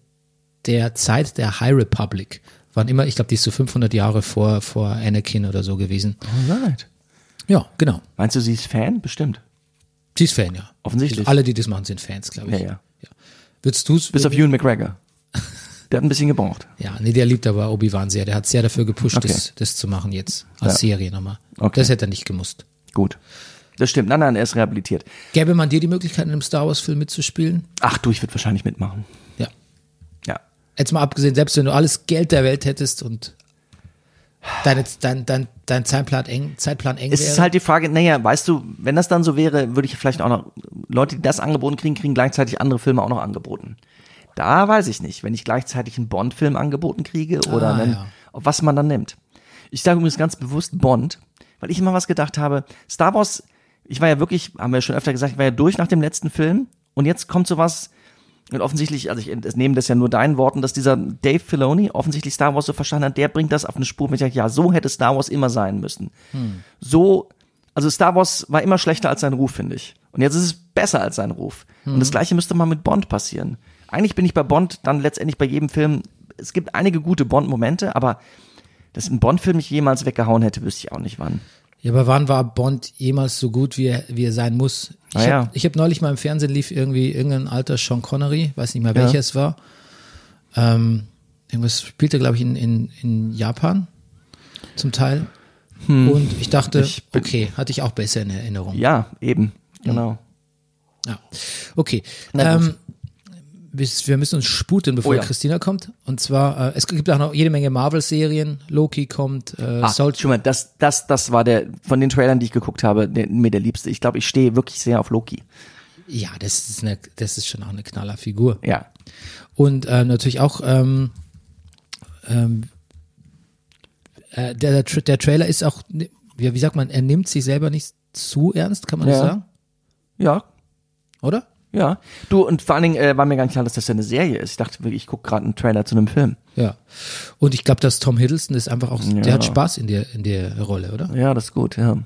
der Zeit der High Republic. Wann immer, ich glaube, die ist so 500 Jahre vor vor Anakin oder so gewesen. Alright. Ja, genau. Meinst du, sie ist Fan? Bestimmt. Sie ist Fan, ja. Offensichtlich. Alle, die das machen, sind Fans, glaube ich. Ja, ja. Würdest du's? Bis auf Ewan McGregor. Der hat ein bisschen gebraucht. Ja, nee, der liebt aber Obi-Wan sehr. Der hat sehr dafür gepusht, Okay. das, das zu machen jetzt als Ja. Serie nochmal. Okay. Das hätte er nicht gemusst. Gut. Das stimmt. Nein, nein, er ist rehabilitiert. Gäbe man dir die Möglichkeit, in einem Star Wars-Film mitzuspielen? Ach du, ich würde wahrscheinlich mitmachen. Jetzt mal abgesehen, selbst wenn du alles Geld der Welt hättest und deine, dein, dein, dein Zeitplan eng, Zeitplan eng Es wäre. ist halt die Frage, naja, weißt du, wenn das dann so wäre, würde ich vielleicht auch noch, Leute, die das angeboten kriegen, kriegen gleichzeitig andere Filme auch noch angeboten. Da weiß ich nicht, wenn ich gleichzeitig einen Bond-Film angeboten kriege oder Ah, einen, ja. was man dann nimmt. Ich sage übrigens ganz bewusst Bond, weil ich immer was gedacht habe, Star Wars, ich war ja wirklich, haben wir ja schon öfter gesagt, ich war ja durch nach dem letzten Film und jetzt kommt sowas, und offensichtlich, also ich nehme das ja nur deinen Worten, dass dieser Dave Filoni offensichtlich Star Wars so verstanden hat, der bringt das auf eine Spur mit, ja, so hätte Star Wars immer sein müssen. So, also Star Wars war immer schlechter als sein Ruf, finde ich. Und jetzt ist es besser als sein Ruf. Und das gleiche müsste mal mit Bond passieren. Eigentlich bin ich bei Bond dann letztendlich bei jedem Film, es gibt einige gute Bond-Momente, aber dass ein Bond-Film mich jemals weggehauen hätte, wüsste ich auch nicht wann. Ja, aber wann war Bond jemals so gut, wie er, wie er sein muss? Ich Ah, ja. habe hab neulich mal im Fernsehen lief irgendwie irgendein alter Sean Connery, weiß nicht mehr welcher Ja. es war. Ähm, irgendwas spielte, glaube ich, in, in, in Japan zum Teil. Und ich dachte, Hm. Ich bin- okay, hatte ich auch besser in Erinnerung. Ja, eben, genau. Ja. Okay. Ähm, wir müssen uns sputen, bevor Oh ja. Christina kommt. Und zwar, äh, es gibt auch noch jede Menge Marvel-Serien. Loki kommt, äh, Ah, Soldier. schon mal, das, das, das war der, von den Trailern, die ich geguckt habe, der, mir der liebste. Ich glaube, ich stehe wirklich sehr auf Loki. Ja, das ist eine, das ist schon auch eine Knallerfigur. Ja. Und ähm, natürlich auch ähm, ähm, äh, der, der, der Trailer ist auch, wie, wie sagt man, er nimmt sich selber nicht zu ernst, kann man das Ja. sagen? Ja, Oder? Ja. Du, und vor allen Dingen äh, war mir gar nicht klar, dass das ja eine Serie ist. Ich dachte wirklich, ich gucke gerade einen Trailer zu einem Film. Ja. Und ich glaube, dass Tom Hiddleston ist einfach auch, Ja. der hat Spaß in der, in der Rolle, oder? Ja, das ist gut, ja.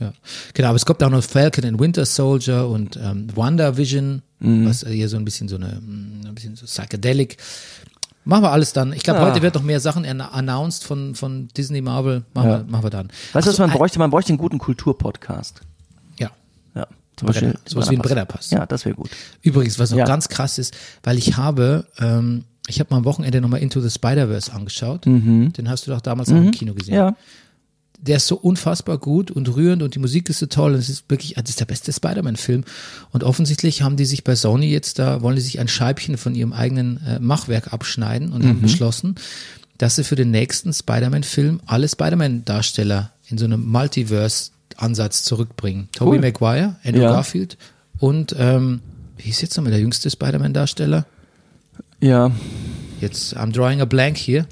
Ja, genau, aber es kommt auch noch Falcon and Winter Soldier und ähm, WandaVision, was hier so ein bisschen so eine, mm, ein bisschen so psychedelic. Machen wir alles dann. Ich glaube, Ja. heute wird noch mehr Sachen an- announced von, von Disney Marvel. Machen, Ja. wir, machen wir dann. Weißt du, was so, man bräuchte? Man bräuchte einen guten Kulturpodcast. Brenner- sowas wie ein Brennerpass. Ja, das wäre gut. Übrigens, was noch Ja. ganz krass ist, weil ich habe ähm, ich habe mal am Wochenende nochmal Into the Spider-Verse angeschaut. Den hast du doch damals auch im Kino gesehen. Ja. Der ist so unfassbar gut und rührend und die Musik ist so toll. Und es ist wirklich, das ist der beste Spider-Man-Film. Und offensichtlich haben die sich bei Sony jetzt da, wollen die sich ein Scheibchen von ihrem eigenen äh, Machwerk abschneiden und haben beschlossen, dass sie für den nächsten Spider-Man-Film alle Spider-Man-Darsteller in so einem Multiverse-Ansatz zurückbringen. Tobey Cool. Maguire, Andrew Ja. Garfield und ähm, wie ist jetzt nochmal der jüngste Spider-Man-Darsteller? Ja. Jetzt, I'm drawing a blank hier.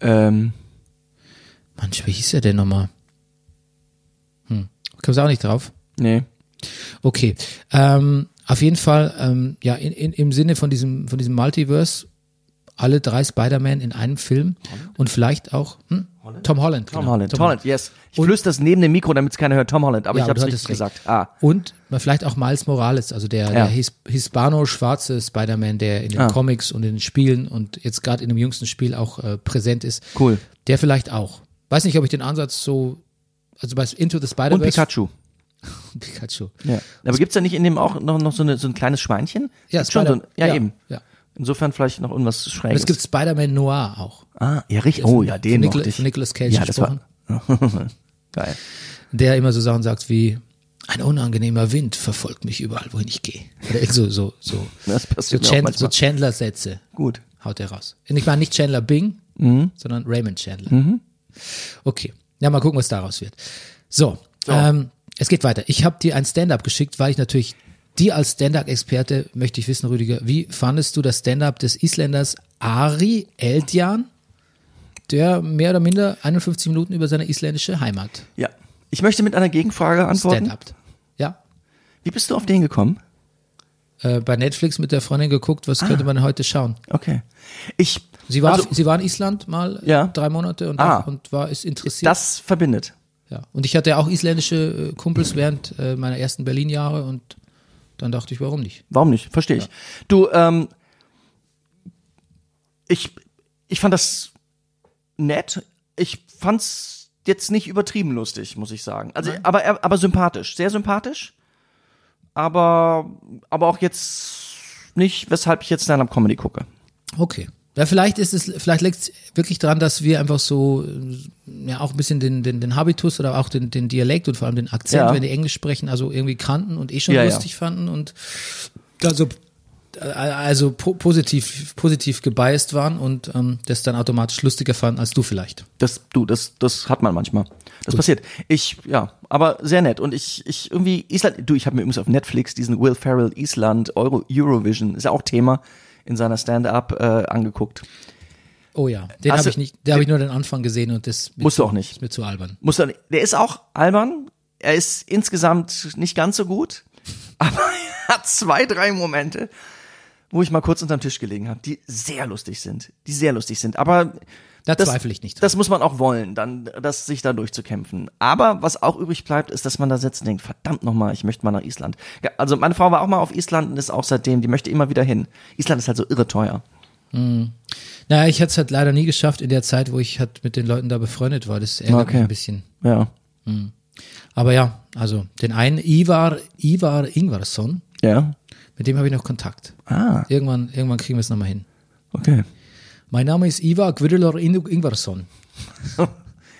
Ähm, Mensch, wie hieß er denn nochmal? Hm, kommst auch nicht drauf? nee. Okay. Ähm, auf jeden Fall, ähm, ja, in, in, im Sinne von diesem, von diesem Multiverse, alle drei Spider-Man in einem Film und vielleicht auch hm? Tom Holland. Tom genau, Holland. Tom Holland, yes. Ich flüster das neben dem Mikro, damit es keiner hört. Tom Holland, aber Ja, ich habe es richtig gesagt. Ah. Und vielleicht auch Miles Morales, also der, Ja. der His hispano-schwarze Spider-Man, der in den Ah. Comics und in den Spielen und jetzt gerade in dem jüngsten Spiel auch äh, präsent ist. Cool. Der vielleicht auch. Weiß nicht, ob ich den Ansatz so, also bei Into the Und Spider-Verse. Pikachu. Pikachu. Ja. Aber gibt's da nicht in dem auch noch, noch so, eine, so ein kleines Schweinchen? Ja, schon so ein, Spider- ja, eben. Ja. Insofern vielleicht noch irgendwas Und Schräges. es gibt Spider-Man Noir auch. ah, ja, richtig. Oh, ja, den Nicola, ich. Nicolas Cage ja, das war geil. der immer so Sachen sagt wie ein unangenehmer Wind verfolgt mich überall, wohin ich gehe. Oder so so so Das so, passiert so. Chandler Sätze Gut. haut er raus. Und ich meine nicht Chandler Bing, Mhm. sondern Raymond Chandler. Okay, ja mal gucken, was daraus wird. So, Ähm, es geht weiter. Ich habe dir ein Stand-up geschickt, weil ich natürlich dir als Stand-up-Experte möchte ich wissen, Rüdiger, wie fandest du das Stand-up des Isländers Ari Eldjan, der mehr oder minder 51 Minuten über seine isländische Heimat Ja. Ich möchte mit einer Gegenfrage antworten. Stand-up. Ja, Wie bist du auf den gekommen? äh, bei Netflix mit der Freundin geguckt, was könnte man heute schauen. Okay. Ich, Sie war, also, sie war in Island mal Ja. drei Monate und, Ah. und war ist interessiert. das verbindet. ja. Und ich hatte auch isländische äh, Kumpels während äh, meiner ersten Berlin-Jahre und dann dachte ich, warum nicht? Warum nicht? Verstehe ich. Du, ähm, ich, ich fand das nett. Ich fand's jetzt nicht übertrieben lustig, muss ich sagen. Also, aber, aber sympathisch, sehr sympathisch. Aber, aber auch jetzt nicht, weshalb ich jetzt Stand-up Comedy gucke. Okay. Ja, vielleicht ist es, vielleicht liegt es wirklich daran, dass wir einfach so, äh, ja, auch ein bisschen den, den, den Habitus oder auch den, den Dialekt und vor allem den Akzent, Ja. wenn die Englisch sprechen, also irgendwie kannten und eh schon Ja, ja. lustig fanden und also, äh, also po positiv, positiv gebiased waren und ähm, das dann automatisch lustiger fanden als du vielleicht. Das, du, das, das hat man manchmal. Das passiert. Ich, ja, aber sehr nett. Und ich, ich irgendwie, Island, du, ich habe mir übrigens auf Netflix diesen Will Ferrell Island Euro, Eurovision, ist ja auch Thema in seiner Stand-up äh, angeguckt. Oh ja, den habe du- ich nicht, da habe ich nur den Anfang gesehen und das Musst du auch nicht. Ist mir zu albern. Muss er, der ist auch albern. Er ist insgesamt nicht ganz so gut, aber er hat zwei, drei Momente, wo ich mal kurz unterm Tisch gelegen habe, die sehr lustig sind, die sehr lustig sind. Aber Da das, zweifle ich nicht dran. Das muss man auch wollen, dann, das sich da durchzukämpfen. Aber was auch übrig bleibt, ist, dass man da sitzt und denkt, verdammt nochmal, ich möchte mal nach Island. Ja, also meine Frau war auch mal auf Island und ist auch seitdem, die möchte immer wieder hin. Island ist halt so irre teuer. Naja, ich hätte es halt leider nie geschafft in der Zeit, wo ich halt mit den Leuten da befreundet war. Das ärgert Okay. mich ein bisschen. Ja. Aber ja, also den einen Ivar, Ivar Ingvarsson, Ja. mit dem habe ich noch Kontakt. Ah, Irgendwann, irgendwann kriegen wir es nochmal hin. okay. Mein Name ist Ivar Gwydelar Ingvarsson.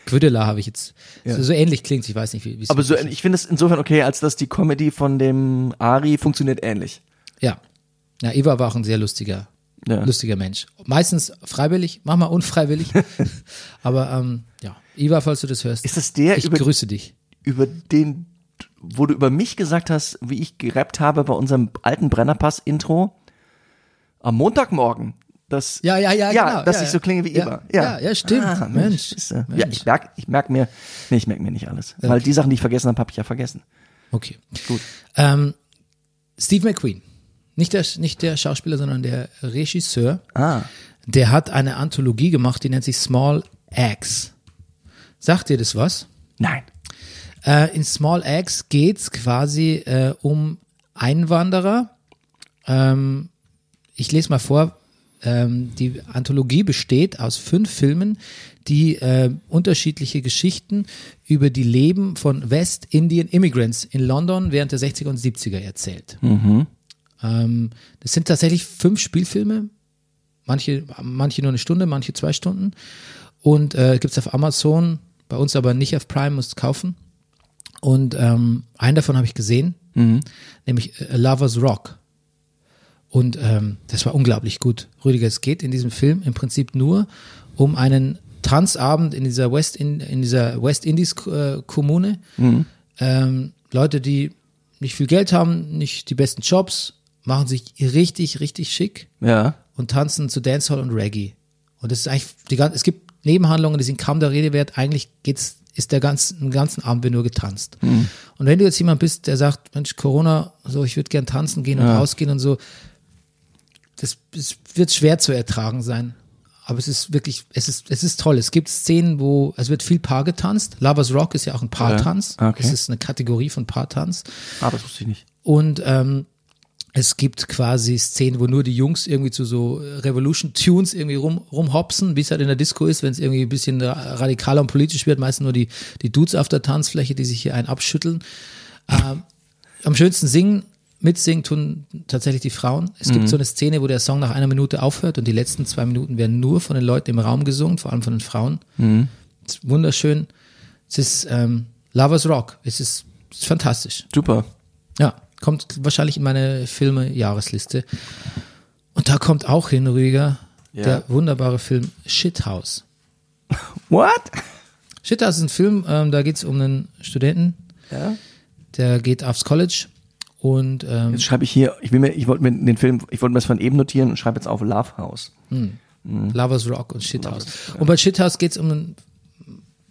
Gwydelar habe ich jetzt. So, so ähnlich klingt ich weiß nicht, wie es Aber so, ich finde es insofern okay, als dass die Comedy von dem Ari funktioniert ähnlich. Ja. Ja, Ivar war auch ein sehr lustiger, Ja. lustiger Mensch. Meistens freiwillig, manchmal unfreiwillig. Aber ähm, ja, Ivar, falls du das hörst, Ist das der, ich über, grüße dich. über den, wo du über mich gesagt hast, wie ich gerappt habe bei unserem alten Brennerpass-Intro? Am Montagmorgen. Das, Ja, ja, ja, ja genau. dass ja, ich so klinge wie ja. Ivar. Ja, ja, stimmt. Ah, Mensch. Mensch. Ja, ich merk, ich merk mir, nee, ich merk mir nicht alles. Weil die Sachen, die ich vergessen habe, habe ich ja vergessen. Okay. Gut. Ähm, Steve McQueen. Nicht der, nicht der Schauspieler, sondern der Regisseur. Ah. Der hat eine Anthologie gemacht, die nennt sich Small Axe. Sagt dir das was? Nein. Äh, in Small Axe geht's quasi äh, um Einwanderer. Ähm, ich lese mal vor. Ähm, die Anthologie besteht aus fünf Filmen, die äh, unterschiedliche Geschichten über die Leben von West Indian Immigrants in London während der 60er und 70er erzählt. Ähm, das sind tatsächlich fünf Spielfilme, Manche, manche nur eine Stunde, manche zwei Stunden. Und äh, gibt's auf Amazon, bei uns aber nicht auf Prime, musst kaufen. Und ähm, einen davon habe ich gesehen, nämlich äh, Lovers Rock. Und ähm, das war unglaublich gut. Rüdiger, es geht in diesem Film im Prinzip nur um einen Tanzabend in dieser West in, in dieser West Indies äh, Kommune. Ähm, Leute, die nicht viel Geld haben, nicht die besten Jobs, machen sich richtig, richtig schick Ja. und tanzen zu Dancehall und Reggae. Und das ist eigentlich die ganze, es gibt Nebenhandlungen, die sind kaum der Rede wert. Eigentlich geht's, ist der ganzen, den ganzen Abend wird nur getanzt. Und wenn du jetzt jemand bist, der sagt, Mensch, Corona, so, ich würde gern tanzen gehen und rausgehen und so, das, das wird schwer zu ertragen sein. Aber es ist wirklich, es ist, es ist toll. Es gibt Szenen, wo, es wird viel Paar getanzt. Lovers Rock ist ja auch ein Paartanz. Ja, okay. Es ist eine Kategorie von Paartanz. Ah, das wusste ich nicht. Und ähm, es gibt quasi Szenen, wo nur die Jungs irgendwie zu so Revolution Tunes irgendwie rum, rumhopsen, wie es halt in der Disco ist, wenn es irgendwie ein bisschen ra- radikaler und politisch wird, meistens nur die, die Dudes auf der Tanzfläche, die sich hier einen abschütteln. Ähm, am schönsten singen, mitsingen tun tatsächlich die Frauen. Es gibt so eine Szene, wo der Song nach einer Minute aufhört und die letzten zwei Minuten werden nur von den Leuten im Raum gesungen, vor allem von den Frauen. Ist wunderschön. Es ist ähm, Lovers Rock. Es ist, es ist fantastisch. Super. Ja, kommt wahrscheinlich in meine Filme-Jahresliste. Und da kommt auch hin, Rüdiger, Ja. der wunderbare Film Shithouse. What? Shithouse ist ein Film, ähm, da geht es um einen Studenten, Ja. der geht aufs College und ähm, Jetzt schreibe ich hier, ich will mir, ich wollte mir den Film, ich wollte mir das von eben notieren und schreibe jetzt auf Love House. Lovers Rock und Shithouse. Und bei Shithouse geht es um einen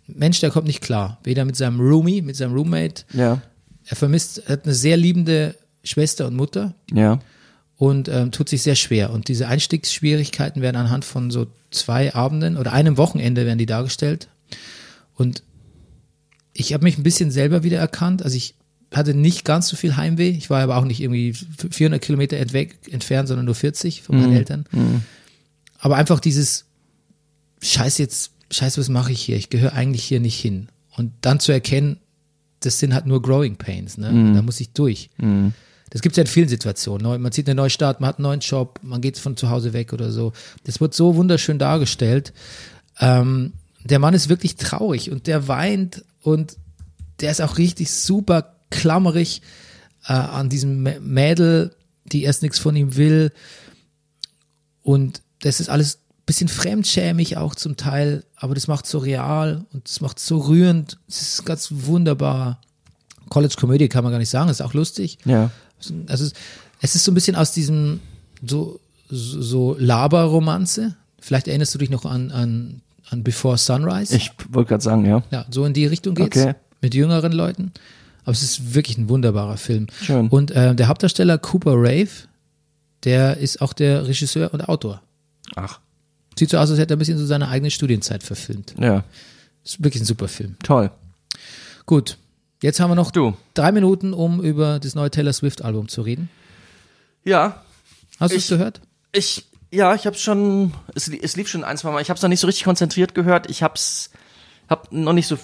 Mensch, der kommt nicht klar. Weder mit seinem Roomie, mit seinem Roommate. Ja. Er vermisst, er hat eine sehr liebende Schwester und Mutter. Ja. und ähm, tut sich sehr schwer. Und diese Einstiegsschwierigkeiten werden anhand von so zwei Abenden oder einem Wochenende werden die dargestellt. Und ich habe mich ein bisschen selber wieder erkannt. Also ich hatte nicht ganz so viel Heimweh. Ich war aber auch nicht irgendwie 400 Kilometer entweg, entfernt, sondern nur 40 von meinen Eltern. Aber einfach dieses Scheiß jetzt, Scheiß, was mache ich hier? Ich gehöre eigentlich hier nicht hin. Und dann zu erkennen, das sind halt nur Growing Pains. Ne? Da muss ich durch. Das gibt es ja in vielen Situationen. Man zieht eine neue Stadt, man hat einen neuen Job, man geht von zu Hause weg oder so. Das wird so wunderschön dargestellt. Ähm, der Mann ist wirklich traurig und der weint und der ist auch richtig super klammerig äh, an diesem Mä- Mädel, die erst nichts von ihm will. Und das ist alles ein bisschen fremdschämig auch zum Teil, aber das macht so real und das macht so rührend. Es ist ganz wunderbar. College-Komödie kann man gar nicht sagen, ist auch lustig. Ja. Also es, es ist so ein bisschen aus diesem so, so, so Laber-Romanze. Vielleicht erinnerst du dich noch an, an, an Before Sunrise. Ich wollte gerade sagen, ja. Ja, so in die Richtung geht's. Okay. Mit jüngeren Leuten. Aber es ist wirklich ein wunderbarer Film. Schön. Und äh, der Hauptdarsteller Cooper Rave, der ist auch der Regisseur und Autor. Ach. Sieht so aus, als hätte er ein bisschen so seine eigene Studienzeit verfilmt. Ja. Ist wirklich ein super Film. Toll. Gut. Jetzt haben wir noch Du. drei Minuten, um über das neue Taylor Swift Album zu reden. Ja. Hast du es gehört? Ich, ja, ich habe schon, es, es lief schon ein, zwei Mal. Ich habe es noch nicht so richtig konzentriert gehört. Ich hab's, hab noch nicht so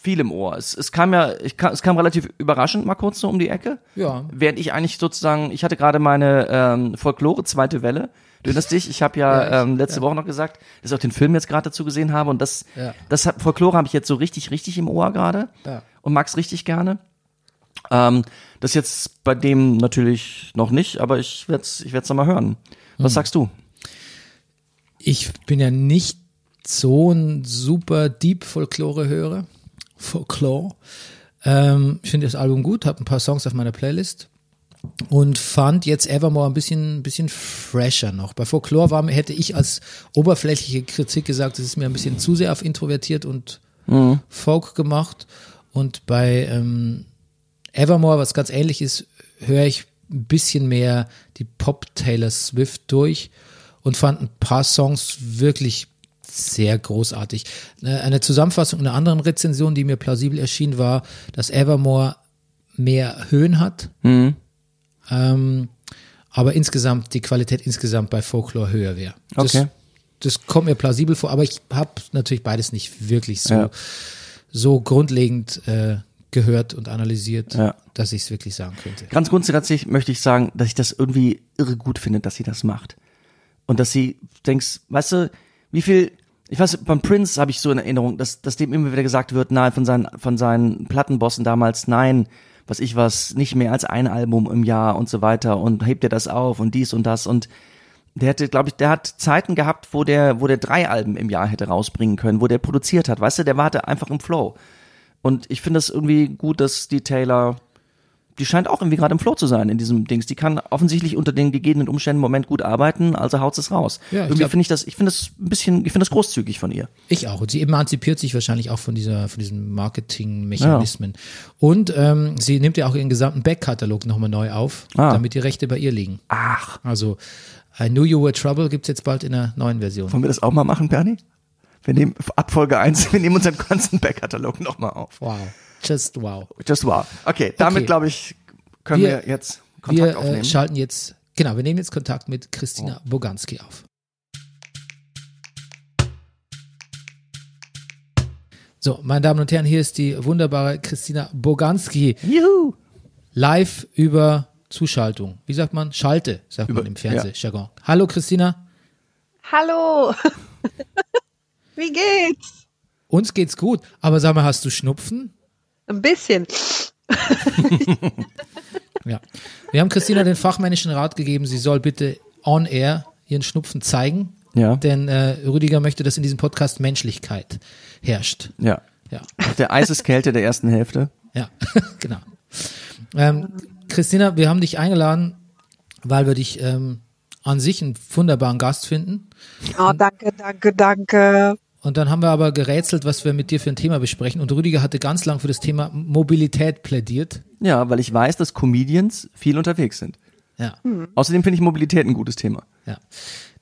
viel im Ohr. Es, es kam ja, ich kam, es kam relativ überraschend mal kurz so um die Ecke. Ja. Während ich eigentlich sozusagen, ich hatte gerade meine ähm, Folklore zweite Welle. Du erinnerst dich, ich habe ja, Ja, ich- ähm, letzte Woche noch gesagt, dass ich auch den Film jetzt gerade dazu gesehen habe und das, Ja. das hat, Folklore habe ich jetzt so richtig, richtig im Ohr gerade Ja. und mag's richtig gerne. Ähm, das jetzt bei dem natürlich noch nicht, aber ich werde es ich werd's noch mal hören. Was sagst du? Ich bin ja nicht so ein super Deep Folklore-Hörer. Folklore. Ähm, ich finde das Album gut, habe ein paar Songs auf meiner Playlist und fand jetzt Evermore ein bisschen, ein bisschen fresher noch. Bei Folklore war, hätte ich als oberflächliche Kritik gesagt, es ist mir ein bisschen zu sehr auf introvertiert und Folk gemacht. Und bei ähm, Evermore, was ganz ähnlich ist, höre ich ein bisschen mehr die Pop Taylor Swift durch und fand ein paar Songs wirklich sehr großartig. Eine Zusammenfassung einer anderen Rezension, die mir plausibel erschien, war, dass Evermore mehr Höhen hat, ähm, aber insgesamt die Qualität insgesamt bei Folklore höher wäre. Das, Okay. das kommt mir plausibel vor, aber ich habe natürlich beides nicht wirklich so, Ja. so grundlegend äh, gehört und analysiert, Ja. dass ich es wirklich sagen könnte. Ganz grundsätzlich möchte ich sagen, dass ich das irgendwie irre gut finde, dass sie das macht. Und dass sie denkst, weißt du, wie viel, ich weiß, beim Prince habe ich so in Erinnerung, dass, dass dem immer wieder gesagt wird, nein, von seinen, von seinen Plattenbossen damals, nein, was ich was, nicht mehr als ein Album im Jahr und so weiter und hebt er das auf und dies und das und der hätte, glaube ich, der hat Zeiten gehabt, wo der, wo der drei Alben im Jahr hätte rausbringen können, wo der produziert hat, weißt du, der war da einfach im Flow. Und ich finde es irgendwie gut, dass die Taylor, die scheint auch irgendwie gerade im Flow zu sein in diesem Dings. Die kann offensichtlich unter den gegebenen Umständen im Moment gut arbeiten, also haut es raus. Ja, ich irgendwie finde ich das, ich finde das ein bisschen, ich finde das großzügig von ihr. Ich auch. Und sie emanzipiert sich wahrscheinlich auch von dieser, von diesen Marketingmechanismen. Und ähm, sie nimmt ja auch ihren gesamten Backkatalog nochmal neu auf, Ah. damit die Rechte bei ihr liegen. Ach, Also I Knew You Were Trouble gibt's jetzt bald in einer neuen Version. wollen wir das auch mal machen, Bernie? Wir nehmen ab Folge 1, wir nehmen unseren ganzen Backkatalog nochmal auf. Wow. Just wow. Just wow. Okay, damit Okay. glaube ich, können Wir- wir, jetzt Kontakt Wir aufnehmen. äh, schalten jetzt, genau, wir nehmen jetzt Kontakt mit Christina Boganski auf. So, meine Damen und Herren, hier ist die wunderbare Christina Boganski Juhu. live über Zuschaltung. Wie sagt man? Schalte, sagt Über- man im Fernsehjargon. Hallo Christina, Hallo. Wie geht's? uns geht's gut, aber sag mal, hast du Schnupfen? Ein bisschen. Ja. Wir haben Christina den fachmännischen Rat gegeben, sie soll bitte on air ihren Schnupfen zeigen. Ja. Denn äh, Rüdiger möchte, dass in diesem Podcast Menschlichkeit herrscht. Ja. Ja, Nach der Eiseskälte der ersten Hälfte. ja, genau. Ähm, Christina, wir haben dich eingeladen, weil wir dich ähm, an sich einen wunderbaren Gast finden. Oh, danke, danke, danke. Und dann haben wir aber gerätselt, was wir mit dir für ein Thema besprechen. Und Rüdiger hatte ganz lang für das Thema Mobilität plädiert. Ja, weil ich weiß, dass Comedians viel unterwegs sind. Ja, Außerdem finde ich Mobilität ein gutes Thema. ja.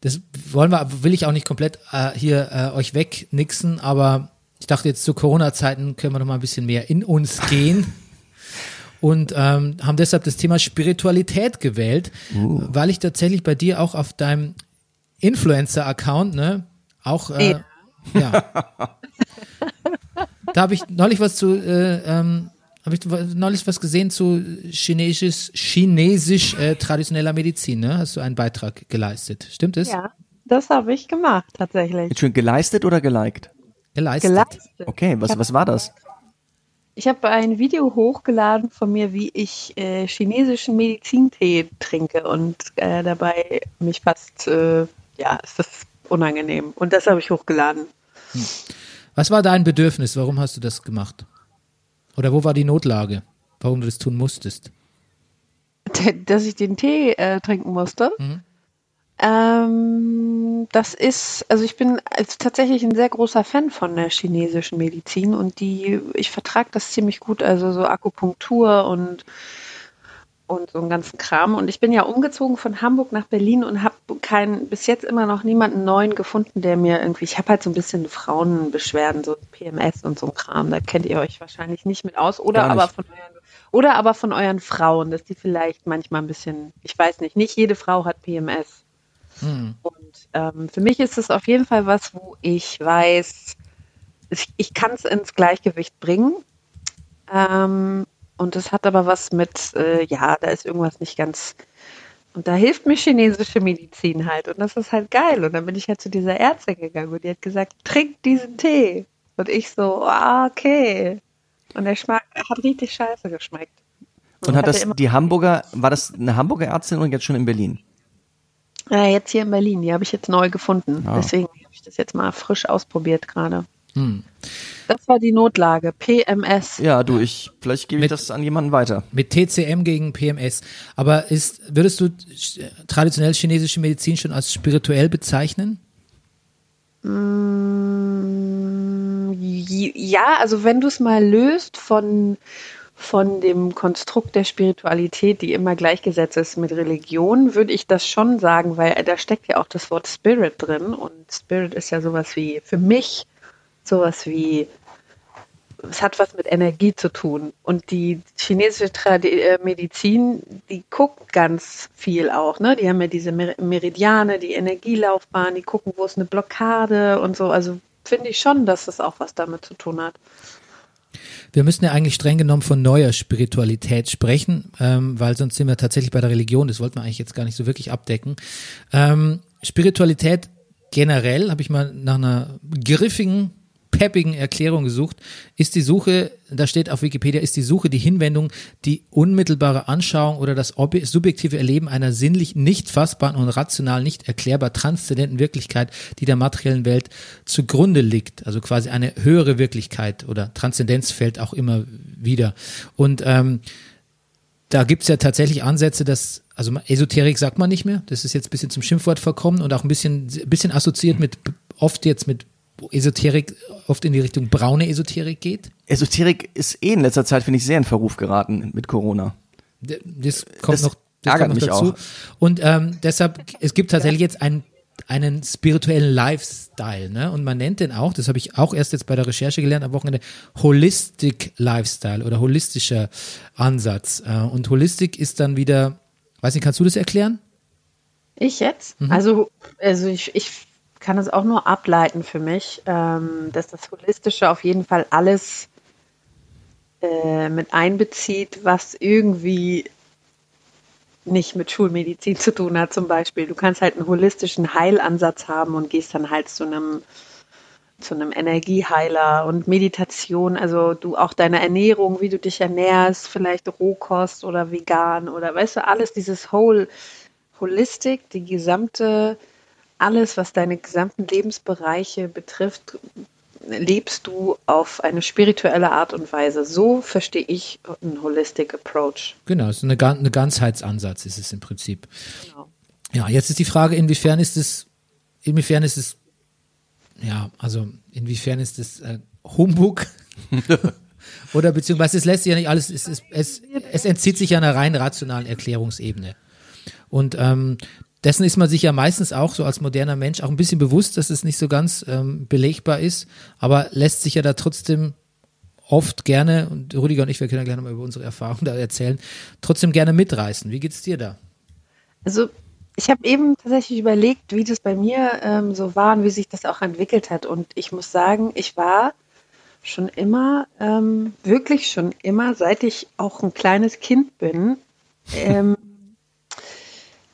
Das wollen wir, will ich auch nicht komplett äh, hier äh, euch wegnixen, aber ich dachte jetzt zu Corona-Zeiten können wir noch mal ein bisschen mehr in uns gehen. Und ähm, haben deshalb das Thema Spiritualität gewählt, weil ich tatsächlich bei dir auch auf deinem Influencer-Account, ne, auch äh, ja. Da habe ich neulich was zu, äh, ähm, habe ich neulich was gesehen zu chinesisch, chinesisch äh, traditioneller Medizin, ne? Hast du einen Beitrag geleistet? Stimmt es? Ja, das habe ich gemacht, tatsächlich. Schön geleistet oder geliked? Geleistet. Geleistet. Okay, was, was war das? Ich habe ein Video hochgeladen von mir, wie ich äh, chinesischen Medizintee trinke und äh, dabei mich fast, äh, ja, es ist unangenehm. Und das habe ich hochgeladen. Was war dein Bedürfnis? Warum hast du das gemacht? Oder wo war die Notlage? Warum du das tun musstest? dass ich den Tee äh, trinken musste. Ähm, das ist, also ich bin als tatsächlich ein sehr großer Fan von der chinesischen Medizin und die, ich vertrage das ziemlich gut, also so Akupunktur und und so einen ganzen Kram. Und ich bin ja umgezogen von Hamburg nach Berlin und habe keinen, bis jetzt immer noch niemanden neuen gefunden, der mir irgendwie, ich habe halt so ein bisschen Frauenbeschwerden, so PMS und so ein Kram, da kennt ihr euch wahrscheinlich nicht mit aus. Oder aber von euren, oder aber von euren Frauen, dass die vielleicht manchmal ein bisschen, ich weiß nicht, nicht jede Frau hat PMS. Und ähm, für mich ist es auf jeden Fall was, wo ich weiß, ich, ich kann es ins Gleichgewicht bringen. Ähm, und das hat aber was mit, äh, ja, da ist irgendwas nicht ganz. Und da hilft mir chinesische Medizin halt. Und das ist halt geil. Und dann bin ich halt zu dieser Ärztin gegangen und die hat gesagt, trink diesen Tee. Und ich so, ah, okay. Und der Schmack hat richtig scheiße geschmeckt. Und hat hatte das die Hamburger, war das eine Hamburger Ärztin und jetzt schon in Berlin? Ja, jetzt hier in Berlin, die habe ich jetzt neu gefunden. Ah. Deswegen habe ich das jetzt mal frisch ausprobiert gerade. Das war die Notlage, PMS. Ja, du, ich, vielleicht gebe ich Mit- das an jemanden weiter. Mit TCM gegen PMS. Aber ist, würdest du traditionell chinesische Medizin schon als spirituell bezeichnen? Mm, Ja, also wenn du es mal löst von, von dem Konstrukt der Spiritualität, die immer gleichgesetzt ist mit Religion, würde ich das schon sagen, weil da steckt ja auch das Wort Spirit drin und Spirit ist ja sowas wie, für mich, sowas wie, es hat was mit Energie zu tun. Und die chinesische äh, Medizin, die guckt ganz viel auch. Ne? Die haben ja diese Mer Meridiane, die Energielaufbahn, die gucken, wo ist eine Blockade und so. Also finde ich schon, dass das auch was damit zu tun hat. Wir müssen ja eigentlich streng genommen von neuer Spiritualität sprechen, ähm, weil sonst sind wir tatsächlich bei der Religion. Das wollten wir eigentlich jetzt gar nicht so wirklich abdecken. Ähm, Spiritualität generell habe ich mal nach einer griffigen peppigen Erklärung gesucht, ist die Suche, da steht auf Wikipedia, ist die Suche die Hinwendung, die unmittelbare Anschauung oder das subjektive Erleben einer sinnlich nicht fassbaren und rational nicht erklärbar transzendenten Wirklichkeit, die der materiellen Welt zugrunde liegt. Also quasi eine höhere Wirklichkeit oder Transzendenz fällt auch immer wieder. Und ähm, da gibt's ja tatsächlich Ansätze, dass, also Esoterik sagt man nicht mehr, das ist jetzt ein bisschen zum Schimpfwort verkommen und auch ein bisschen, bisschen assoziiert mit, oft jetzt mit Esoterik oft in die Richtung braune Esoterik geht? Esoterik ist eh in letzter Zeit, finde ich, sehr in Verruf geraten mit Corona. Das kommt Das noch, das ärgert kommt noch mich dazu. auch. Und ähm, deshalb, es gibt tatsächlich jetzt einen, einen spirituellen Lifestyle, ne? Und man nennt den auch, das habe ich auch erst jetzt bei der Recherche gelernt am Wochenende, Holistic Lifestyle oder holistischer Ansatz. Äh, Und Holistik ist dann wieder, weiß nicht, kannst du das erklären? Ich jetzt? Mhm. Also, also ich, ich kann es auch nur ableiten für mich, ähm, dass das Holistische auf jeden Fall alles äh, mit einbezieht, was irgendwie nicht mit Schulmedizin zu tun hat, zum Beispiel. Du kannst halt einen holistischen Heilansatz haben und gehst dann halt zu einem zu einem Energieheiler und Meditation, also du auch deine Ernährung, wie du dich ernährst, vielleicht Rohkost oder vegan oder weißt du, alles dieses Whole Holistik, die gesamte, alles, was deine gesamten Lebensbereiche betrifft, lebst du auf eine spirituelle Art und Weise. So verstehe ich einen Holistic Approach. Genau, es ist eine, eine Ganzheitsansatz ist es im Prinzip. Genau. Ja, jetzt ist die Frage, inwiefern ist es, inwiefern ist es, ja, also inwiefern ist es äh, Humbug? Oder beziehungsweise es lässt sich ja nicht alles, es, es, es, es entzieht sich ja einer rein rationalen Erklärungsebene. Und ähm, dessen ist man sich ja meistens auch so als moderner Mensch auch ein bisschen bewusst, dass es nicht so ganz ähm, belegbar ist, aber lässt sich ja da trotzdem oft gerne, und Rüdiger und ich, wir können ja gleich nochmal über unsere Erfahrungen da erzählen, trotzdem gerne mitreißen. Wie geht's dir da? Also ich habe eben tatsächlich überlegt, wie das bei mir ähm, so war und wie sich das auch entwickelt hat. Und ich muss sagen, ich war schon immer, ähm, wirklich schon immer, seit ich auch ein kleines Kind bin, ähm,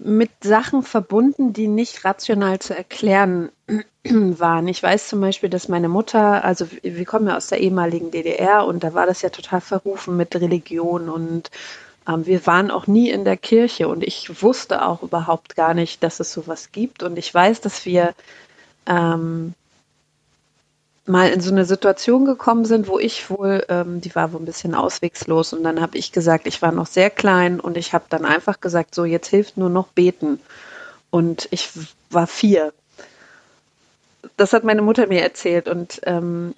mit Sachen verbunden, die nicht rational zu erklären waren. Ich weiß zum Beispiel, dass meine Mutter, also wir kommen ja aus der ehemaligen DDR und da war das ja total verrufen mit Religion und ähm, wir waren auch nie in der Kirche und ich wusste auch überhaupt gar nicht, dass es sowas gibt. Und ich weiß, dass wir ähm, mal in so eine Situation gekommen sind, wo ich wohl, ähm, die war wohl ein bisschen auswegslos und dann habe ich gesagt, ich war noch sehr klein und ich habe dann einfach gesagt, so jetzt hilft nur noch beten. Und ich war vier. Das hat meine Mutter mir erzählt und ähm,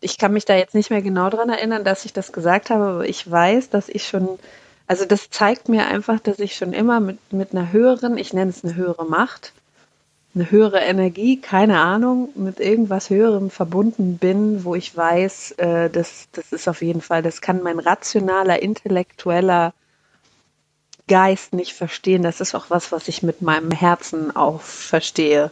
ich kann mich da jetzt nicht mehr genau dran erinnern, dass ich das gesagt habe, aber ich weiß, dass ich schon, also das zeigt mir einfach, dass ich schon immer mit, mit einer höheren, ich nenne es eine höhere Macht, eine höhere Energie, keine Ahnung, mit irgendwas Höherem verbunden bin, wo ich weiß, äh, das, das ist auf jeden Fall, das kann mein rationaler, intellektueller Geist nicht verstehen. Das ist auch was, was ich mit meinem Herzen auch verstehe.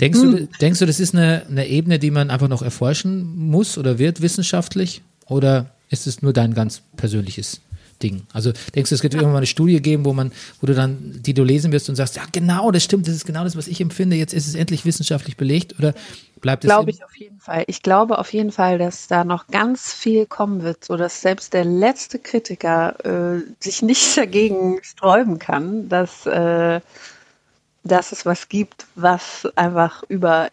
Denkst, du, denkst du, das ist eine, eine Ebene, die man einfach noch erforschen muss oder wird wissenschaftlich? Oder ist es nur dein ganz persönliches Ding? Also denkst du, es wird irgendwann mal eine Studie geben, wo man, wo du dann, die du lesen wirst und sagst, ja genau, das stimmt, das ist genau das, was ich empfinde, jetzt ist es endlich wissenschaftlich belegt oder bleibt es Glaube ich auf jeden Fall. Ich glaube auf jeden Fall, dass da noch ganz viel kommen wird, so dass selbst der letzte Kritiker äh, sich nicht dagegen sträuben kann, dass, äh, dass es was gibt, was einfach über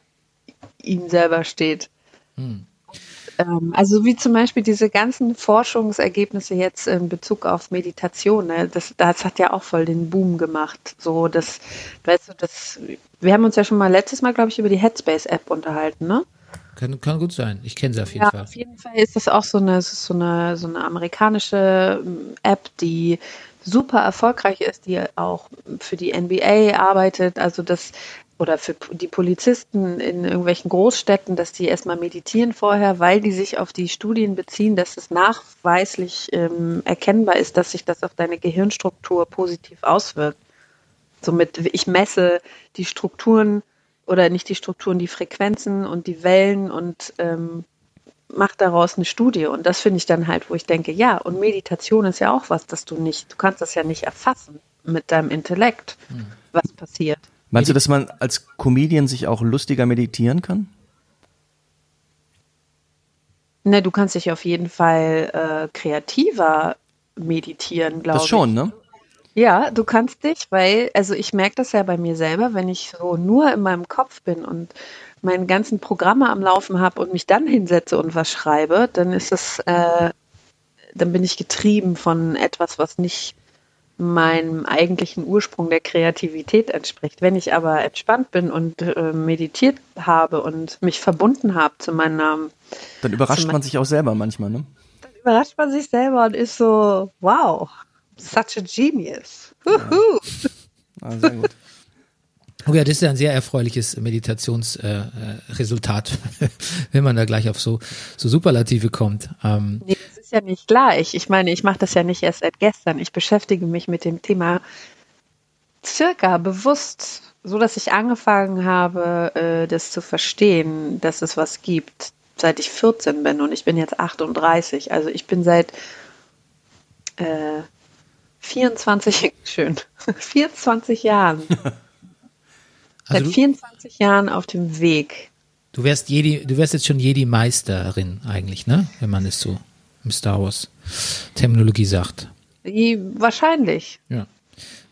ihn selber steht. Ähm, also wie zum Beispiel diese ganzen Forschungsergebnisse jetzt in Bezug auf Meditation, ne? das, das hat ja auch voll den Boom gemacht. So, das, weißt du, das, wir haben uns ja schon mal letztes Mal, glaube ich, über die Headspace-App unterhalten, ne? Kann, kann gut sein. Ich kenne sie auf jeden Ja, Fall. auf jeden Fall ist das auch so eine, so eine, so eine amerikanische ähm, App, die super erfolgreich ist, die auch für die NBA arbeitet, also das oder für die Polizisten in irgendwelchen Großstädten, dass die erstmal meditieren vorher, weil die sich auf die Studien beziehen, dass es nachweislich ähm, erkennbar ist, dass sich das auf deine Gehirnstruktur positiv auswirkt. Somit, ich messe die Strukturen oder nicht die Strukturen, die Frequenzen und die Wellen und ähm, macht daraus eine Studie. Und das finde ich dann halt, wo ich denke, ja, und Meditation ist ja auch was, das du nicht, du kannst das ja nicht erfassen mit deinem Intellekt, was passiert. Meinst du, dass man als Comedian sich auch lustiger meditieren kann? Ne, du kannst dich auf jeden Fall äh, kreativer meditieren, glaube Das ich. schon, ne? Ja, du kannst dich, weil, also ich merke das ja bei mir selber, wenn ich so nur in meinem Kopf bin und meine ganzen Programme am Laufen habe und mich dann hinsetze und was schreibe, dann ist es, äh, dann bin ich getrieben von etwas, was nicht meinem eigentlichen Ursprung der Kreativität entspricht. Wenn ich aber entspannt bin und äh, meditiert habe und mich verbunden habe zu meiner, Dann überrascht man sich auch selber manchmal, ne? dann überrascht man sich selber und ist so, wow, such a genius. Huhu. Ah, sehr gut. Okay, das ist ja ein sehr erfreuliches Meditationsresultat, äh, Resultat, wenn man da gleich auf so, so Superlative kommt. Ähm, Nee, ja nicht gleich. Ich meine, ich mache das ja nicht erst seit gestern. Ich beschäftige mich mit dem Thema circa bewusst, so dass ich angefangen habe, äh, das zu verstehen, dass es was gibt, seit ich 14 bin und ich bin jetzt 38. Also ich bin seit äh, 24, schön, 24 Jahren, also seit du, 24 Jahren auf dem Weg. du wärst Jedi, du wärst jetzt schon Jedi-Meisterin eigentlich, ne? Wenn man es so im Star Wars Terminologie sagt. Wahrscheinlich. Ja.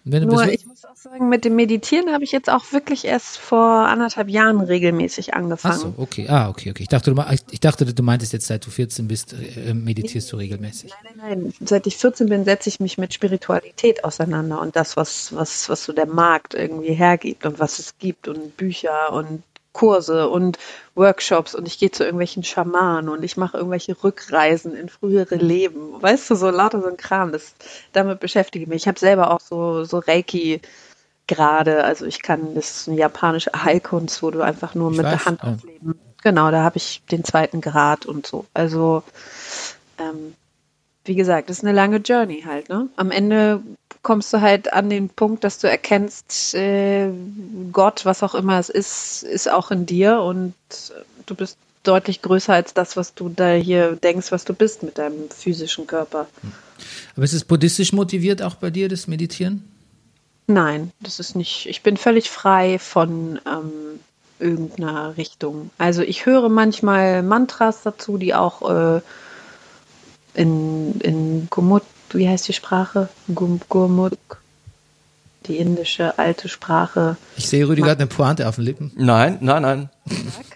Nur ich muss auch sagen, mit dem Meditieren habe ich jetzt auch wirklich erst vor anderthalb Jahren regelmäßig Ach angefangen. so, okay. Ah, okay, okay. Ich dachte, du, ich dachte, du meintest jetzt, seit du 14 bist, äh, meditierst du regelmäßig. Nein, nein, nein. Seit ich 14 bin, setze ich mich mit Spiritualität auseinander und das, was, was, was so der Markt irgendwie hergibt und was es gibt und Bücher und Kurse und Workshops und ich gehe zu irgendwelchen Schamanen und ich mache irgendwelche Rückreisen in frühere Leben. Weißt du, so lauter so ein Kram. Das, damit beschäftige ich mich. Ich habe selber auch so, so Reiki gerade, also ich kann, das ist eine japanische Heilkunst, wo du einfach nur Ich mit weiß, der Hand ja. aufs Leben. Genau, da habe ich den zweiten Grad und so. Also ähm, wie gesagt, das ist eine lange Journey halt, ne? Am Ende kommst du halt an den Punkt, dass du erkennst, äh, Gott, was auch immer es ist, ist auch in dir und äh, du bist deutlich größer als das, was du da hier denkst, was du bist mit deinem physischen Körper. Aber ist es buddhistisch motiviert auch bei dir, das Meditieren? Nein, das ist nicht. Ich bin völlig frei von ähm, irgendeiner Richtung. Also ich höre manchmal Mantras dazu, die auch äh, in, in Gurmut, wie heißt die Sprache? Gur- Gurmuk, die indische alte Sprache. Ich sehe Rüdiger hat eine Pointe auf den Lippen. Nein, nein, nein.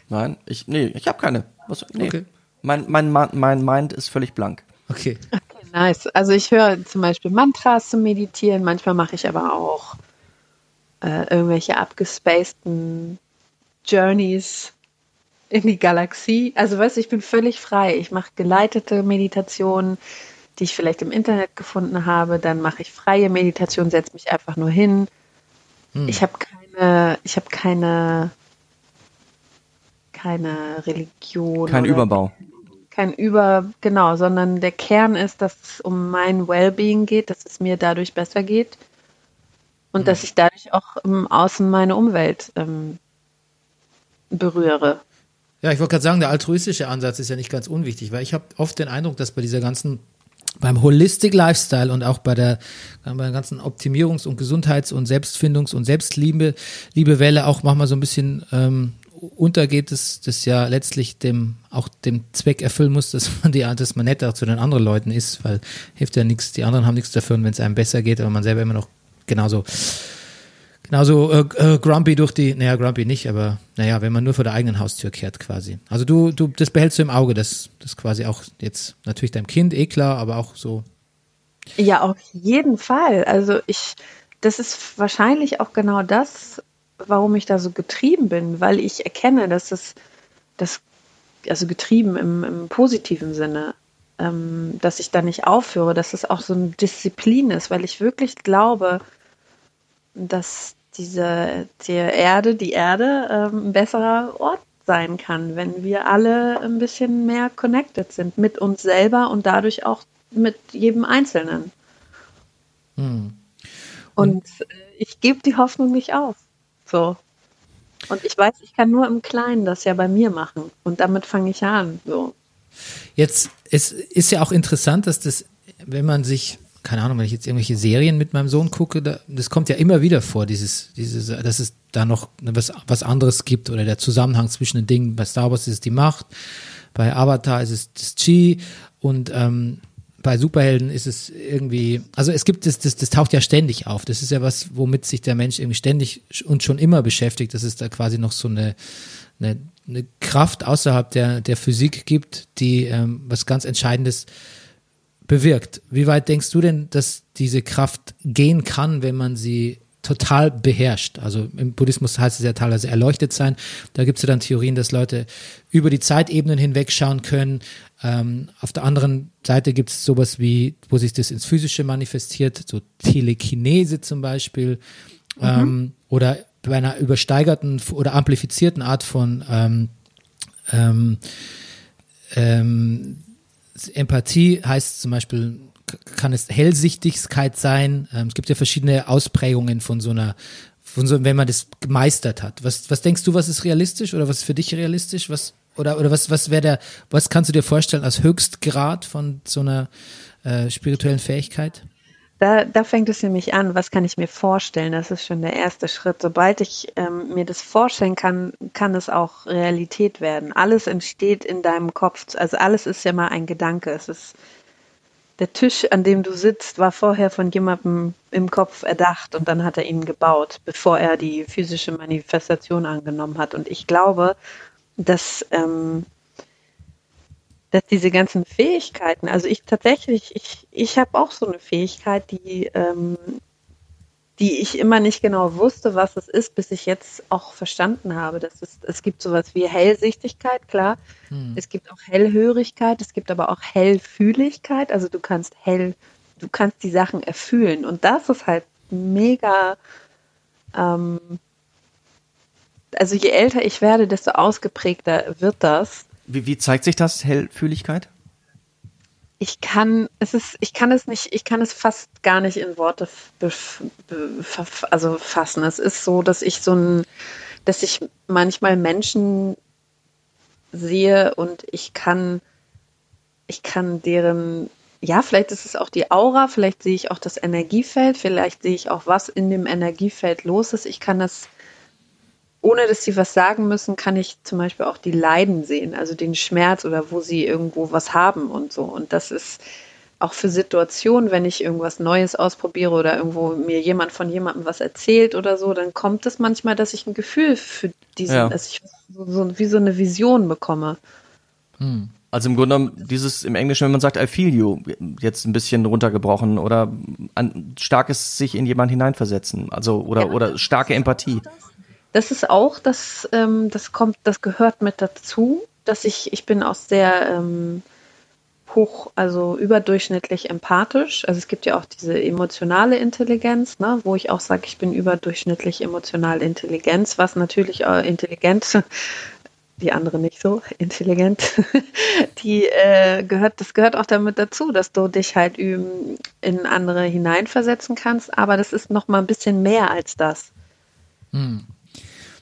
Nein, ich, nee, ich habe keine. Was, nee. Okay. Mein, mein, mein Mind ist völlig blank. Okay. Okay, nice. Also ich höre zum Beispiel Mantras zum Meditieren, manchmal mache ich aber auch äh, irgendwelche abgespaceden Journeys in die Galaxie. Also weißt du, ich bin völlig frei. Ich mache geleitete Meditationen, die ich vielleicht im Internet gefunden habe. Dann mache ich freie Meditation, setze mich einfach nur hin. Ich habe keine, ich habe keine, keine Religion. Kein Überbau. kein Über, genau, sondern der Kern ist, dass es um mein Wellbeing geht, dass es mir dadurch besser geht und dass ich dadurch auch im Außen meine Umwelt ähm, berühre. Ja, ich wollte gerade sagen, der altruistische Ansatz ist ja nicht ganz unwichtig, weil ich habe oft den Eindruck, dass bei dieser ganzen, beim Holistic Lifestyle und auch bei der, bei der ganzen Optimierungs- und Gesundheits- und Selbstfindungs- und Selbstliebe, Liebewelle auch manchmal so ein bisschen ähm, untergeht, dass das ja letztlich dem, auch dem Zweck erfüllen muss, dass man die, dass man netter zu den anderen Leuten ist, weil hilft ja nichts, die anderen haben nichts dafür, wenn es einem besser geht, aber man selber immer noch genauso genauso äh, äh, grumpy durch die, naja, grumpy nicht, aber naja, wenn man nur vor der eigenen Haustür kehrt quasi. Also du, du, das behältst du im Auge, das, das quasi auch jetzt natürlich deinem Kind, eh klar, aber auch so. Ja, auf jeden Fall. Also ich, das ist wahrscheinlich auch genau das, warum ich da so getrieben bin, weil ich erkenne, dass es, das, also getrieben im, im positiven Sinne, ähm, dass ich da nicht aufhöre, dass es auch so eine Disziplin ist, weil ich wirklich glaube, dass diese die Erde, die Erde ähm, ein besserer Ort sein kann, wenn wir alle ein bisschen mehr connected sind mit uns selber und dadurch auch mit jedem Einzelnen. Und äh, ich gebe die Hoffnung nicht auf. So. Und ich weiß, ich kann nur im Kleinen das ja bei mir machen. Und damit fange ich an. So. Jetzt es ist ja auch interessant, dass das, wenn man sich, keine Ahnung, wenn ich jetzt irgendwelche Serien mit meinem Sohn gucke, da, das kommt ja immer wieder vor, dieses, dieses, dass es da noch was, was anderes gibt oder der Zusammenhang zwischen den Dingen. Bei Star Wars ist es die Macht, bei Avatar ist es das Chi und ähm, bei Superhelden ist es irgendwie, also es gibt das, das, das taucht ja ständig auf. Das ist ja was, womit sich der Mensch irgendwie ständig und schon immer beschäftigt. Das ist da quasi noch so eine, eine, eine Kraft außerhalb der, der Physik gibt, die ähm, was ganz Entscheidendes bewirkt. Wie weit denkst du denn, dass diese Kraft gehen kann, wenn man sie total beherrscht. Also im Buddhismus heißt es ja teilweise erleuchtet sein. Da gibt es ja dann Theorien, dass Leute über die Zeitebenen hinwegschauen können. Ähm, auf der anderen Seite gibt es sowas wie, wo sich das ins Physische manifestiert, so Telekinese zum Beispiel. Mhm. Ähm, oder bei einer übersteigerten oder amplifizierten Art von ähm, ähm, ähm Empathie heißt zum Beispiel kann es Hellsichtigkeit sein. Ähm, es gibt ja verschiedene Ausprägungen von so einer, von so, wenn man das gemeistert hat. Was, was denkst du, was ist realistisch oder was ist für dich realistisch? Was, oder, oder was, was wäre der, was kannst du dir vorstellen als Höchstgrad von so einer äh, spirituellen Fähigkeit? Da, da fängt es nämlich an, was kann ich mir vorstellen? Das ist schon der erste Schritt. Sobald ich ähm, mir das vorstellen kann, kann es auch Realität werden. Alles entsteht in deinem Kopf. Also alles ist ja mal ein Gedanke. Es ist der Tisch, an dem du sitzt, war vorher von jemandem im Kopf erdacht und dann hat er ihn gebaut, bevor er die physische Manifestation angenommen hat. Und ich glaube, dass, ähm, dass diese ganzen Fähigkeiten, also ich tatsächlich, ich, ich habe auch so eine Fähigkeit, die ähm, die ich immer nicht genau wusste, was es ist, bis ich jetzt auch verstanden habe. Dass es, es gibt sowas wie Hellsichtigkeit, klar. Hm. Es gibt auch Hellhörigkeit, es gibt aber auch Hellfühligkeit. Also du kannst hell, du kannst die Sachen erfühlen. Und das ist halt mega. Ähm, also je älter ich werde, desto ausgeprägter wird das. Wie, wie zeigt sich das, Hellfühligkeit? ich kann, es ist, ich kann es nicht, ich kann es fast gar nicht in Worte also fassen. Es ist so, dass ich so ein, dass ich manchmal Menschen sehe und ich kann, ich kann deren, ja, vielleicht ist es auch die Aura, vielleicht sehe ich auch das Energiefeld, vielleicht sehe ich auch, was in dem Energiefeld los ist. Ich kann das ohne dass sie was sagen müssen, kann ich zum Beispiel auch die Leiden sehen, also den Schmerz oder wo sie irgendwo was haben und so. Und das ist auch für Situationen, wenn ich irgendwas Neues ausprobiere oder irgendwo mir jemand von jemandem was erzählt oder so, dann kommt es manchmal, dass ich ein Gefühl für diesen, ja. dass ich so, so, wie so eine Vision bekomme. Hm. Also im Grunde genommen, dieses im Englischen, wenn man sagt, I feel you, jetzt ein bisschen runtergebrochen oder ein starkes sich in jemanden hineinversetzen, also oder, ja, oder starke Empathie. Das das ist auch, das, ähm, das kommt, das gehört mit dazu, dass ich, ich bin auch sehr ähm, hoch, also überdurchschnittlich empathisch. Also es gibt ja auch diese emotionale Intelligenz, ne, wo ich auch sage, ich bin überdurchschnittlich emotional Intelligenz, was natürlich äh, intelligent die andere nicht so intelligent, die äh, gehört, das gehört auch damit dazu, dass du dich halt in andere hineinversetzen kannst, aber das ist noch mal ein bisschen mehr als das. Hm.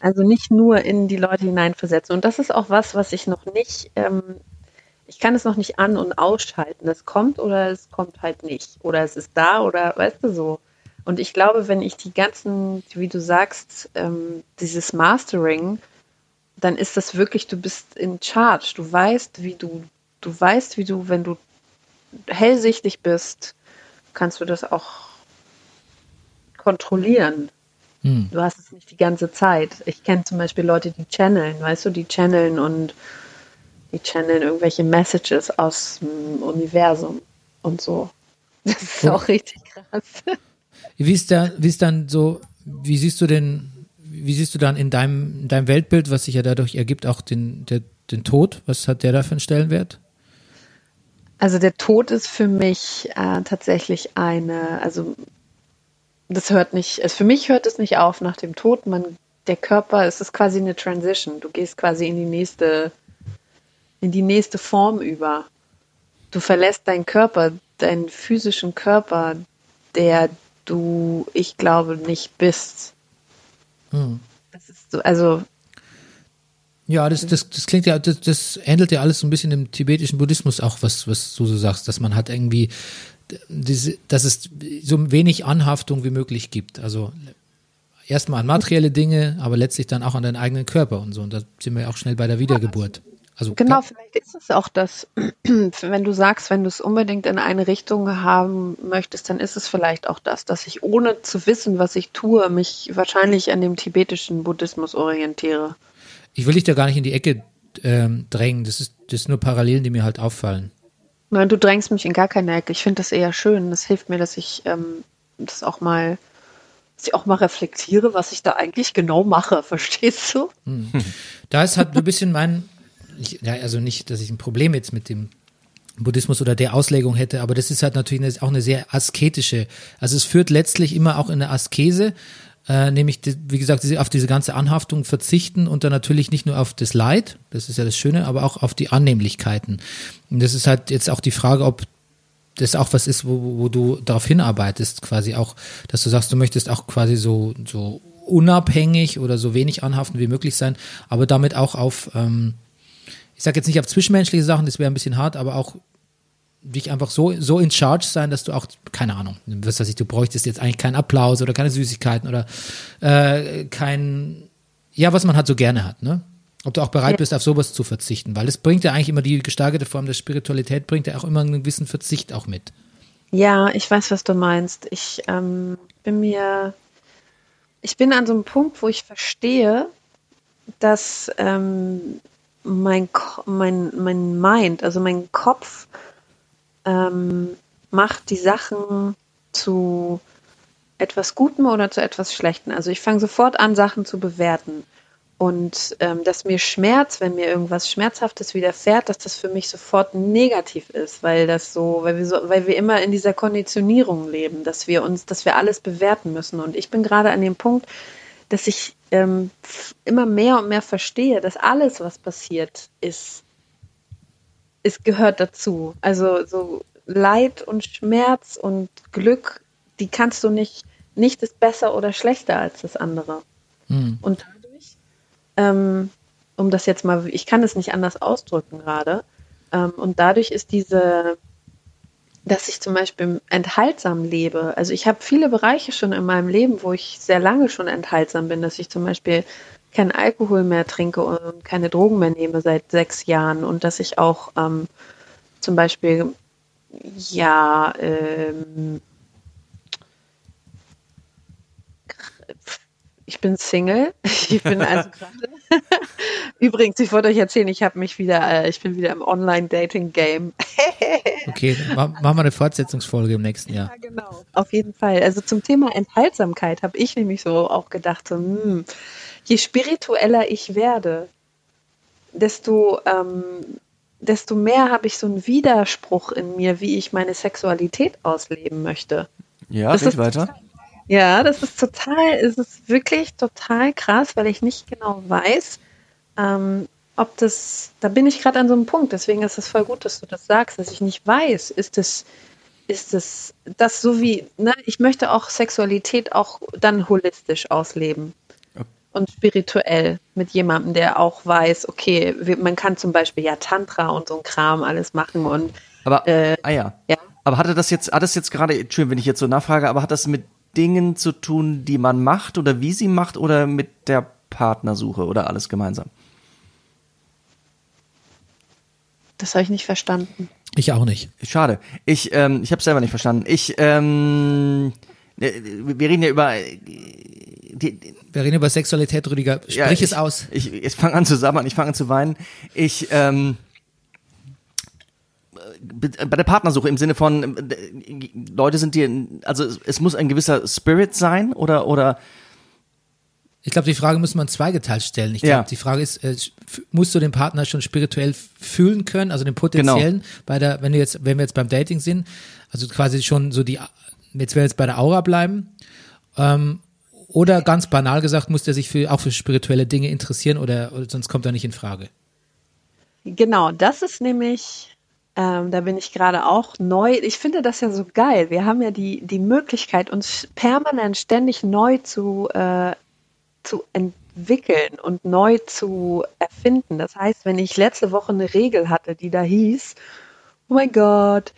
Also nicht nur in die Leute hineinversetzen. Und das ist auch was, was ich noch nicht, ähm, ich kann es noch nicht an- und ausschalten. Es kommt oder es kommt halt nicht. Oder es ist da oder weißt du so. Und ich glaube, wenn ich die ganzen, wie du sagst, ähm, dieses Mastering, dann ist das wirklich, du bist in Charge. Du weißt, wie du, du weißt, wie du, wenn du hellsichtig bist, kannst du das auch kontrollieren. Hm. Du hast es nicht die ganze Zeit. Ich kenne zum Beispiel Leute, die channeln, weißt du, die channeln und die channeln irgendwelche Messages aus dem Universum und so. Das ist auch richtig krass. Wie ist, da, wie ist dann so, wie siehst du denn, wie siehst du dann in deinem, in deinem Weltbild, was sich ja dadurch ergibt, auch den, der, den Tod? Was hat der da für einen Stellenwert? Also der Tod ist für mich äh, tatsächlich eine, also das hört nicht, also für mich hört es nicht auf nach dem Tod. Man, der Körper, es ist quasi eine Transition. Du gehst quasi in die nächste, in die nächste Form über. Du verlässt deinen Körper, deinen physischen Körper, der du, ich glaube, nicht bist. Hm. Das ist so, also Ja, das, das, das klingt ja, das, das ähnelt ja alles so ein bisschen im tibetischen Buddhismus auch, was, was du so sagst, dass man hat irgendwie, diese, dass es so wenig Anhaftung wie möglich gibt. Also erstmal an materielle Dinge, aber letztlich dann auch an deinen eigenen Körper und so. Und da sind wir ja auch schnell bei der Wiedergeburt. Also Genau, vielleicht ist es auch das, wenn du sagst, wenn du es unbedingt in eine Richtung haben möchtest, dann ist es vielleicht auch das, dass ich ohne zu wissen, was ich tue, mich wahrscheinlich an dem tibetischen Buddhismus orientiere. ich will dich da gar nicht in die Ecke ähm, drängen. Das ist, das sind nur Parallelen, die mir halt auffallen. Nein, du drängst mich in gar keine Ecke. Ich finde das eher schön. Das hilft mir, dass ich ähm, das auch mal, dass ich auch mal reflektiere, was ich da eigentlich genau mache. Verstehst du? Da ist halt ein bisschen mein, ich, ja, also nicht, dass ich ein Problem jetzt mit dem Buddhismus oder der Auslegung hätte, aber das ist halt natürlich eine, auch eine sehr asketische. Also es führt letztlich immer auch in eine Askese, äh, nämlich, wie gesagt, auf diese ganze Anhaftung verzichten und dann natürlich nicht nur auf das Leid, das ist ja das Schöne, aber auch auf die Annehmlichkeiten. Und das ist halt jetzt auch die Frage, ob das auch was ist, wo, wo du darauf hinarbeitest, quasi auch, dass du sagst, du möchtest auch quasi so, so unabhängig oder so wenig anhaften wie möglich sein, aber damit auch auf, ähm, ich sage jetzt nicht auf zwischenmenschliche Sachen, das wäre ein bisschen hart, aber auch dich einfach so, so in charge sein, dass du auch, keine Ahnung, was weiß ich, du bräuchtest jetzt eigentlich keinen Applaus oder keine Süßigkeiten oder äh, kein, ja, was man halt so gerne hat, ne? Ob du auch bereit Ja. bist, auf sowas zu verzichten, weil das bringt ja eigentlich immer die gesteigerte Form der Spiritualität, bringt ja auch immer einen gewissen Verzicht auch mit. Ja, ich weiß, was du meinst. Ich ähm, bin mir, ich bin an so einem Punkt, wo ich verstehe, dass ähm, mein, mein, mein Mind, also mein Kopf, ähm, macht die Sachen zu etwas Gutem oder zu etwas Schlechtem. Also ich fange sofort an, Sachen zu bewerten. Und ähm, dass mir Schmerz, wenn mir irgendwas Schmerzhaftes widerfährt, dass das für mich sofort negativ ist, weil das so, weil wir so, weil wir immer in dieser Konditionierung leben, dass wir uns, dass wir alles bewerten müssen. Und ich bin gerade an dem Punkt, dass ich ähm, immer mehr und mehr verstehe, dass alles, was passiert, ist, es gehört dazu. Also so Leid und Schmerz und Glück, die kannst du nicht, nicht ist besser oder schlechter als das andere. Hm. Und dadurch, ähm, um das jetzt mal, ich kann es nicht anders ausdrücken gerade, ähm, und dadurch ist diese, dass ich zum Beispiel enthaltsam lebe. Also ich habe viele Bereiche schon in meinem Leben, wo ich sehr lange schon enthaltsam bin, dass ich zum Beispiel keinen Alkohol mehr trinke und keine Drogen mehr nehme seit sechs Jahren und dass ich auch ähm, zum Beispiel ja ähm, ich bin Single. Ich bin also gerade. Übrigens, ich wollte euch erzählen, ich habe mich wieder, äh, ich bin wieder im Online-Dating-Game. Okay, ma- machen wir eine Fortsetzungsfolge im nächsten Jahr. Ja, genau. Auf jeden Fall. Also zum Thema Enthaltsamkeit habe ich nämlich so auch gedacht, so, hm, je spiritueller ich werde, desto, ähm, desto mehr habe ich so einen Widerspruch in mir, wie ich meine Sexualität ausleben möchte. Ja, Das red ist- weiter. Ja, das ist total, es ist wirklich total krass, weil ich nicht genau weiß, ähm, ob das, da bin ich gerade an so einem Punkt, deswegen ist es voll gut, dass du das sagst, dass ich nicht weiß, ist es, ist es, das so wie, ne, ich möchte auch Sexualität auch dann holistisch ausleben. Und spirituell mit jemandem, der auch weiß, okay, man kann zum Beispiel ja Tantra und so ein Kram alles machen und Aber, Äh, ah ja. ja. Aber hatte das jetzt, hat das jetzt gerade, Entschuldigung, wenn ich jetzt so nachfrage, aber hat das mit Dingen zu tun, die man macht oder wie sie macht oder mit der Partnersuche oder alles gemeinsam? das habe ich nicht verstanden. Ich auch nicht. Schade. Ich, ähm, ich habe selber nicht verstanden. Ich, ähm, äh, wir reden ja über, äh, die, Wir reden über Sexualität, Rüdiger. Sprich ja, es ich, aus. Ich, ich fange an zu sabbern, ich fange an zu weinen. Ich, ähm, be- bei der Partnersuche im Sinne von äh, Leute sind dir, also es, es muss ein gewisser Spirit sein oder oder Ich glaube, die Frage muss man zweigeteilt stellen. Ich glaube, Ja. die Frage ist, äh, musst du den Partner schon spirituell fühlen können, also den potenziellen, Genau. bei der, wenn du jetzt, wenn wir jetzt beim Dating sind, also quasi schon so die, jetzt wir jetzt bei der Aura bleiben, ähm, oder ganz banal gesagt, muss der sich für, auch für spirituelle Dinge interessieren oder, oder sonst kommt er nicht in Frage. Genau, das ist nämlich, ähm, da bin ich gerade auch neu. Ich finde das ja so geil. Wir haben ja die, die Möglichkeit, uns permanent ständig neu zu, äh, zu, ent, entwickeln und neu zu erfinden. Das heißt, wenn ich letzte Woche eine Regel hatte, die da hieß, oh mein Gott,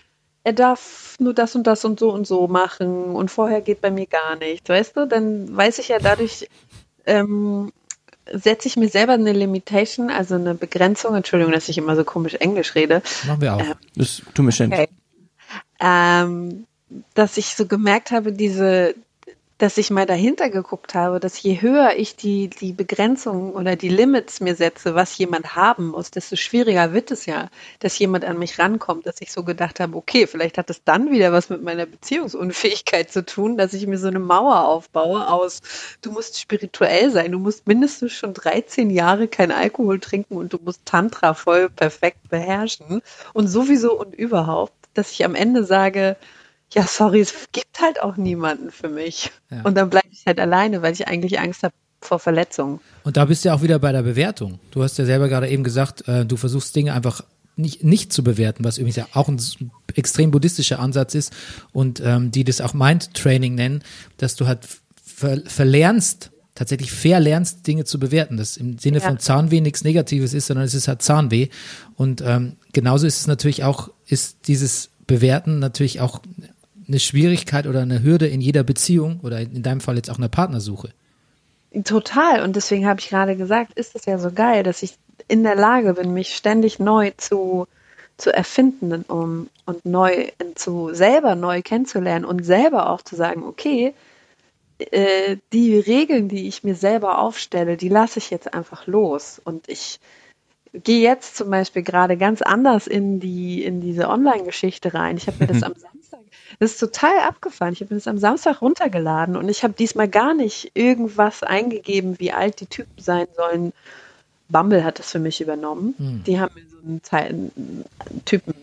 er darf nur das und das und so und so machen und vorher geht bei mir gar nichts, weißt du, dann weiß ich ja dadurch, ähm, setze ich mir selber eine Limitation, also eine Begrenzung, Entschuldigung, dass ich immer so komisch Englisch rede, Machen wir auch. Ähm, Das tut mir schön. Okay. ähm, dass ich so gemerkt habe, diese, dass ich mal dahinter geguckt habe, dass je höher ich die, die Begrenzungen oder die Limits mir setze, was jemand haben muss, desto schwieriger wird es ja, dass jemand an mich rankommt, dass ich so gedacht habe, okay, vielleicht hat es dann wieder was mit meiner Beziehungsunfähigkeit zu tun, dass ich mir so eine Mauer aufbaue aus, du musst spirituell sein, du musst mindestens schon 13 Jahre kein Alkohol trinken und du musst Tantra voll perfekt beherrschen und sowieso und überhaupt, dass ich am Ende sage, ja, sorry, es gibt halt auch niemanden für mich. Ja. Und dann bleibe ich halt alleine, weil ich eigentlich Angst habe vor Verletzungen. Und da bist du ja auch wieder bei der Bewertung. Du hast ja selber gerade eben gesagt, äh, du versuchst Dinge einfach nicht, nicht zu bewerten, was übrigens ja auch ein extrem buddhistischer Ansatz ist und ähm, die das auch Mind-Training nennen, dass du halt ver verlernst, tatsächlich verlernst, Dinge zu bewerten. Das im Sinne Ja. von Zahnweh nichts Negatives ist, sondern es ist halt Zahnweh. Und ähm, genauso ist es natürlich auch, ist dieses Bewerten natürlich auch eine Schwierigkeit oder eine Hürde in jeder Beziehung oder in deinem Fall jetzt auch einer Partnersuche. Total. Und deswegen habe ich gerade gesagt, ist es ja so geil, dass ich in der Lage bin, mich ständig neu zu, zu erfinden um, und neu zu selber neu kennenzulernen und selber auch zu sagen, okay, äh, die Regeln, die ich mir selber aufstelle, die lasse ich jetzt einfach los. Und ich gehe jetzt zum Beispiel gerade ganz anders in die in diese Online-Geschichte rein. Ich habe mir das am Samstag, das ist total abgefahren. Ich habe mir das am Samstag runtergeladen und ich habe diesmal gar nicht irgendwas eingegeben, wie alt die Typen sein sollen. Bumble hat das für mich übernommen. Die haben mir so einen, Zei- einen Typen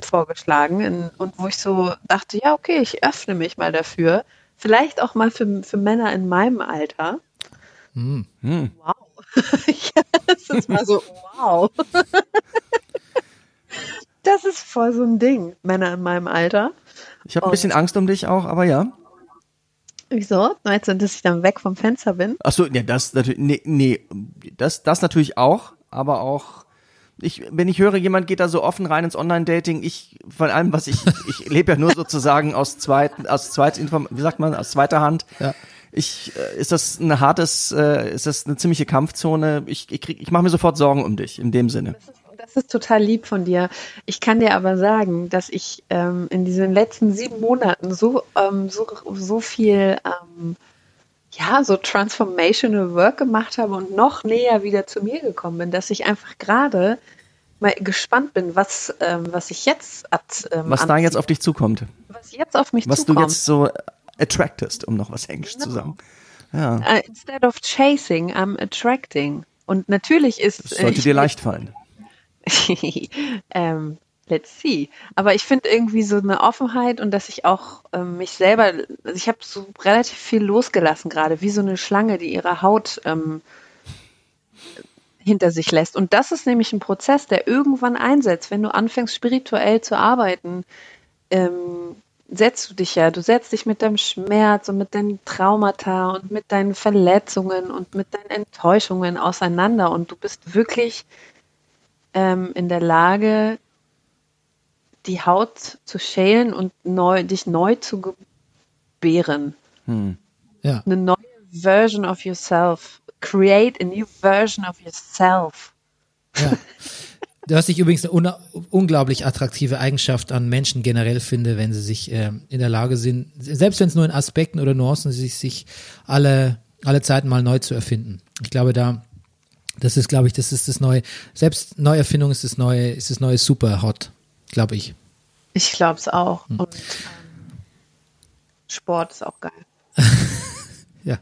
vorgeschlagen in, und wo ich so dachte, ja okay, ich öffne mich mal dafür. Vielleicht auch mal für, für Männer in meinem Alter. Hm. Wow. ja, das ist mal so, wow. das ist voll so ein Ding, Männer in meinem Alter. Ich habe ein bisschen Angst um dich auch, aber ja. Wieso? Meinst du, dass ich dann weg vom Fenster bin? Ach so, ja, das natürlich, nee, nee, das, das natürlich auch, aber auch, ich, wenn ich höre, jemand geht da so offen rein ins Online-Dating, ich, von allem, was ich, ich lebe ja nur sozusagen aus zweiten, aus Zweitinform, wie sagt man, aus zweiter Hand. Ja. Ich, äh, ist das ein hartes, äh, ist das eine ziemliche Kampfzone? Ich, ich, krieg, ich mache mir sofort Sorgen um dich, in dem Sinne. Das ist total lieb von dir. Ich kann dir aber sagen, dass ich ähm, in diesen letzten sieben Monaten so, ähm, so, so viel, ähm, ja, so transformational Work gemacht habe und noch näher wieder zu mir gekommen bin, dass ich einfach gerade mal gespannt bin, was, ähm, was ich jetzt at, ähm, Was da anziehe, jetzt auf dich zukommt. was jetzt auf mich Was zukommt. du jetzt so attractest, um noch was Englisch zu sagen. Ja, Uh, instead of chasing, I'm attracting. Und natürlich ist das sollte ich, dir leicht fallen. ähm, let's see. Aber ich finde irgendwie so eine Offenheit und dass ich auch ähm, mich selber, also ich habe so relativ viel losgelassen gerade, wie so eine Schlange, die ihre Haut ähm, hinter sich lässt. Und das ist nämlich ein Prozess, der irgendwann einsetzt, wenn du anfängst spirituell zu arbeiten. Ähm, setzt du dich ja, du setzt dich mit deinem Schmerz und mit deinen Traumata und mit deinen Verletzungen und mit deinen Enttäuschungen auseinander und du bist wirklich ähm, in der Lage, die Haut zu schälen und neu, dich neu zu gebären. Ja. Eine neue Version of yourself. Create a new version of yourself. Ja. Was ich übrigens eine unglaublich attraktive Eigenschaft an Menschen generell finde, wenn sie sich ähm, in der Lage sind, selbst wenn es nur in Aspekten oder Nuancen sich, sich alle, alle Zeiten mal neu zu erfinden. Ich glaube, da, das ist, glaube ich, das ist das neue, selbst Neuerfindung ist das neue, ist das neue super hot, glaube ich. Ich glaube es auch. Hm. Und ähm, Sport ist auch geil. Ja.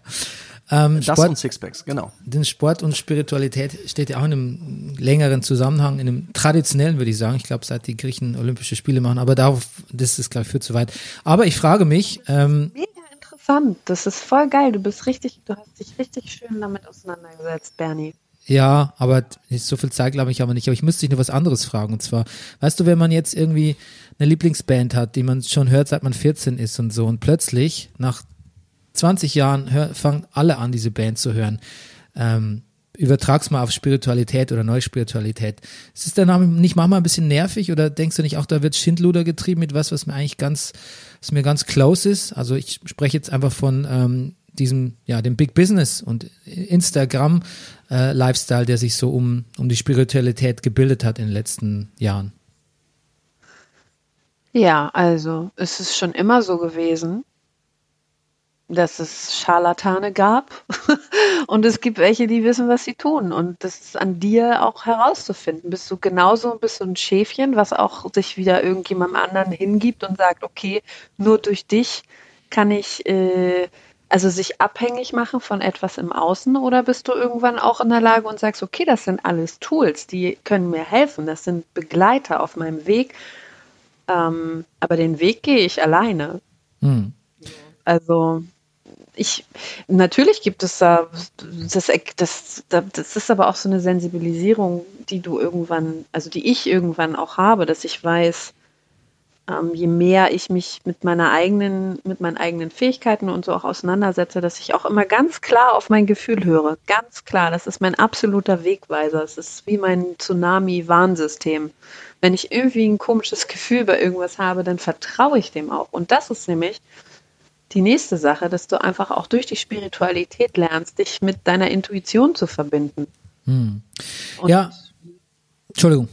Ähm, Das Sport, und Sixpacks, genau. denn Sport und Spiritualität steht ja auch in einem längeren Zusammenhang, in einem traditionellen, würde ich sagen. Ich glaube, seit die Griechen Olympische Spiele machen, aber darauf, das ist, glaube ich, viel zu weit. Aber ich frage mich, ähm, Mega interessant. Das ist voll geil. Du bist richtig, du hast dich richtig schön damit auseinandergesetzt, Bernie. Ja, aber so viel Zeit glaube ich aber nicht. Aber ich müsste dich nur was anderes fragen. Und zwar, weißt du, wenn man jetzt irgendwie eine Lieblingsband hat, die man schon hört, seit man 14 ist und so, und plötzlich nach 20 Jahren hör, fangen alle an, diese Band zu hören. Ähm, übertrag's mal auf Spiritualität oder Neuspiritualität. Ist es dann nicht manchmal ein bisschen nervig oder denkst du nicht auch, da wird Schindluder getrieben mit was, was mir eigentlich ganz, was mir ganz close ist? Also ich spreche jetzt einfach von ähm, diesem, ja, dem Big Business und Instagram äh, Lifestyle, der sich so um, um die Spiritualität gebildet hat in den letzten Jahren. Ja, also es ist schon immer so gewesen, dass es Scharlatane gab und es gibt welche, die wissen, was sie tun. Und das ist an dir auch herauszufinden. Bist du genauso bist du ein Schäfchen, was auch sich wieder irgendjemandem anderen hingibt und sagt, okay, nur durch dich kann ich äh, also sich abhängig machen von etwas im Außen oder bist du irgendwann auch in der Lage und sagst, okay, das sind alles Tools, die können mir helfen, das sind Begleiter auf meinem Weg, ähm, aber den Weg gehe ich alleine. Hm. Also ich, natürlich gibt es da, das, das, das ist aber auch so eine Sensibilisierung, die du irgendwann, also die ich irgendwann auch habe, dass ich weiß, ähm, je mehr ich mich mit meiner eigenen, mit meinen eigenen Fähigkeiten und so auch auseinandersetze, dass ich auch immer ganz klar auf mein Gefühl höre. Ganz klar, das ist mein absoluter Wegweiser. Es ist wie mein Tsunami-Warnsystem. Wenn ich irgendwie ein komisches Gefühl bei irgendwas habe, dann vertraue ich dem auch. Und das ist nämlich die nächste Sache, dass du einfach auch durch die Spiritualität lernst, dich mit deiner Intuition zu verbinden. Hm. Ja. Entschuldigung.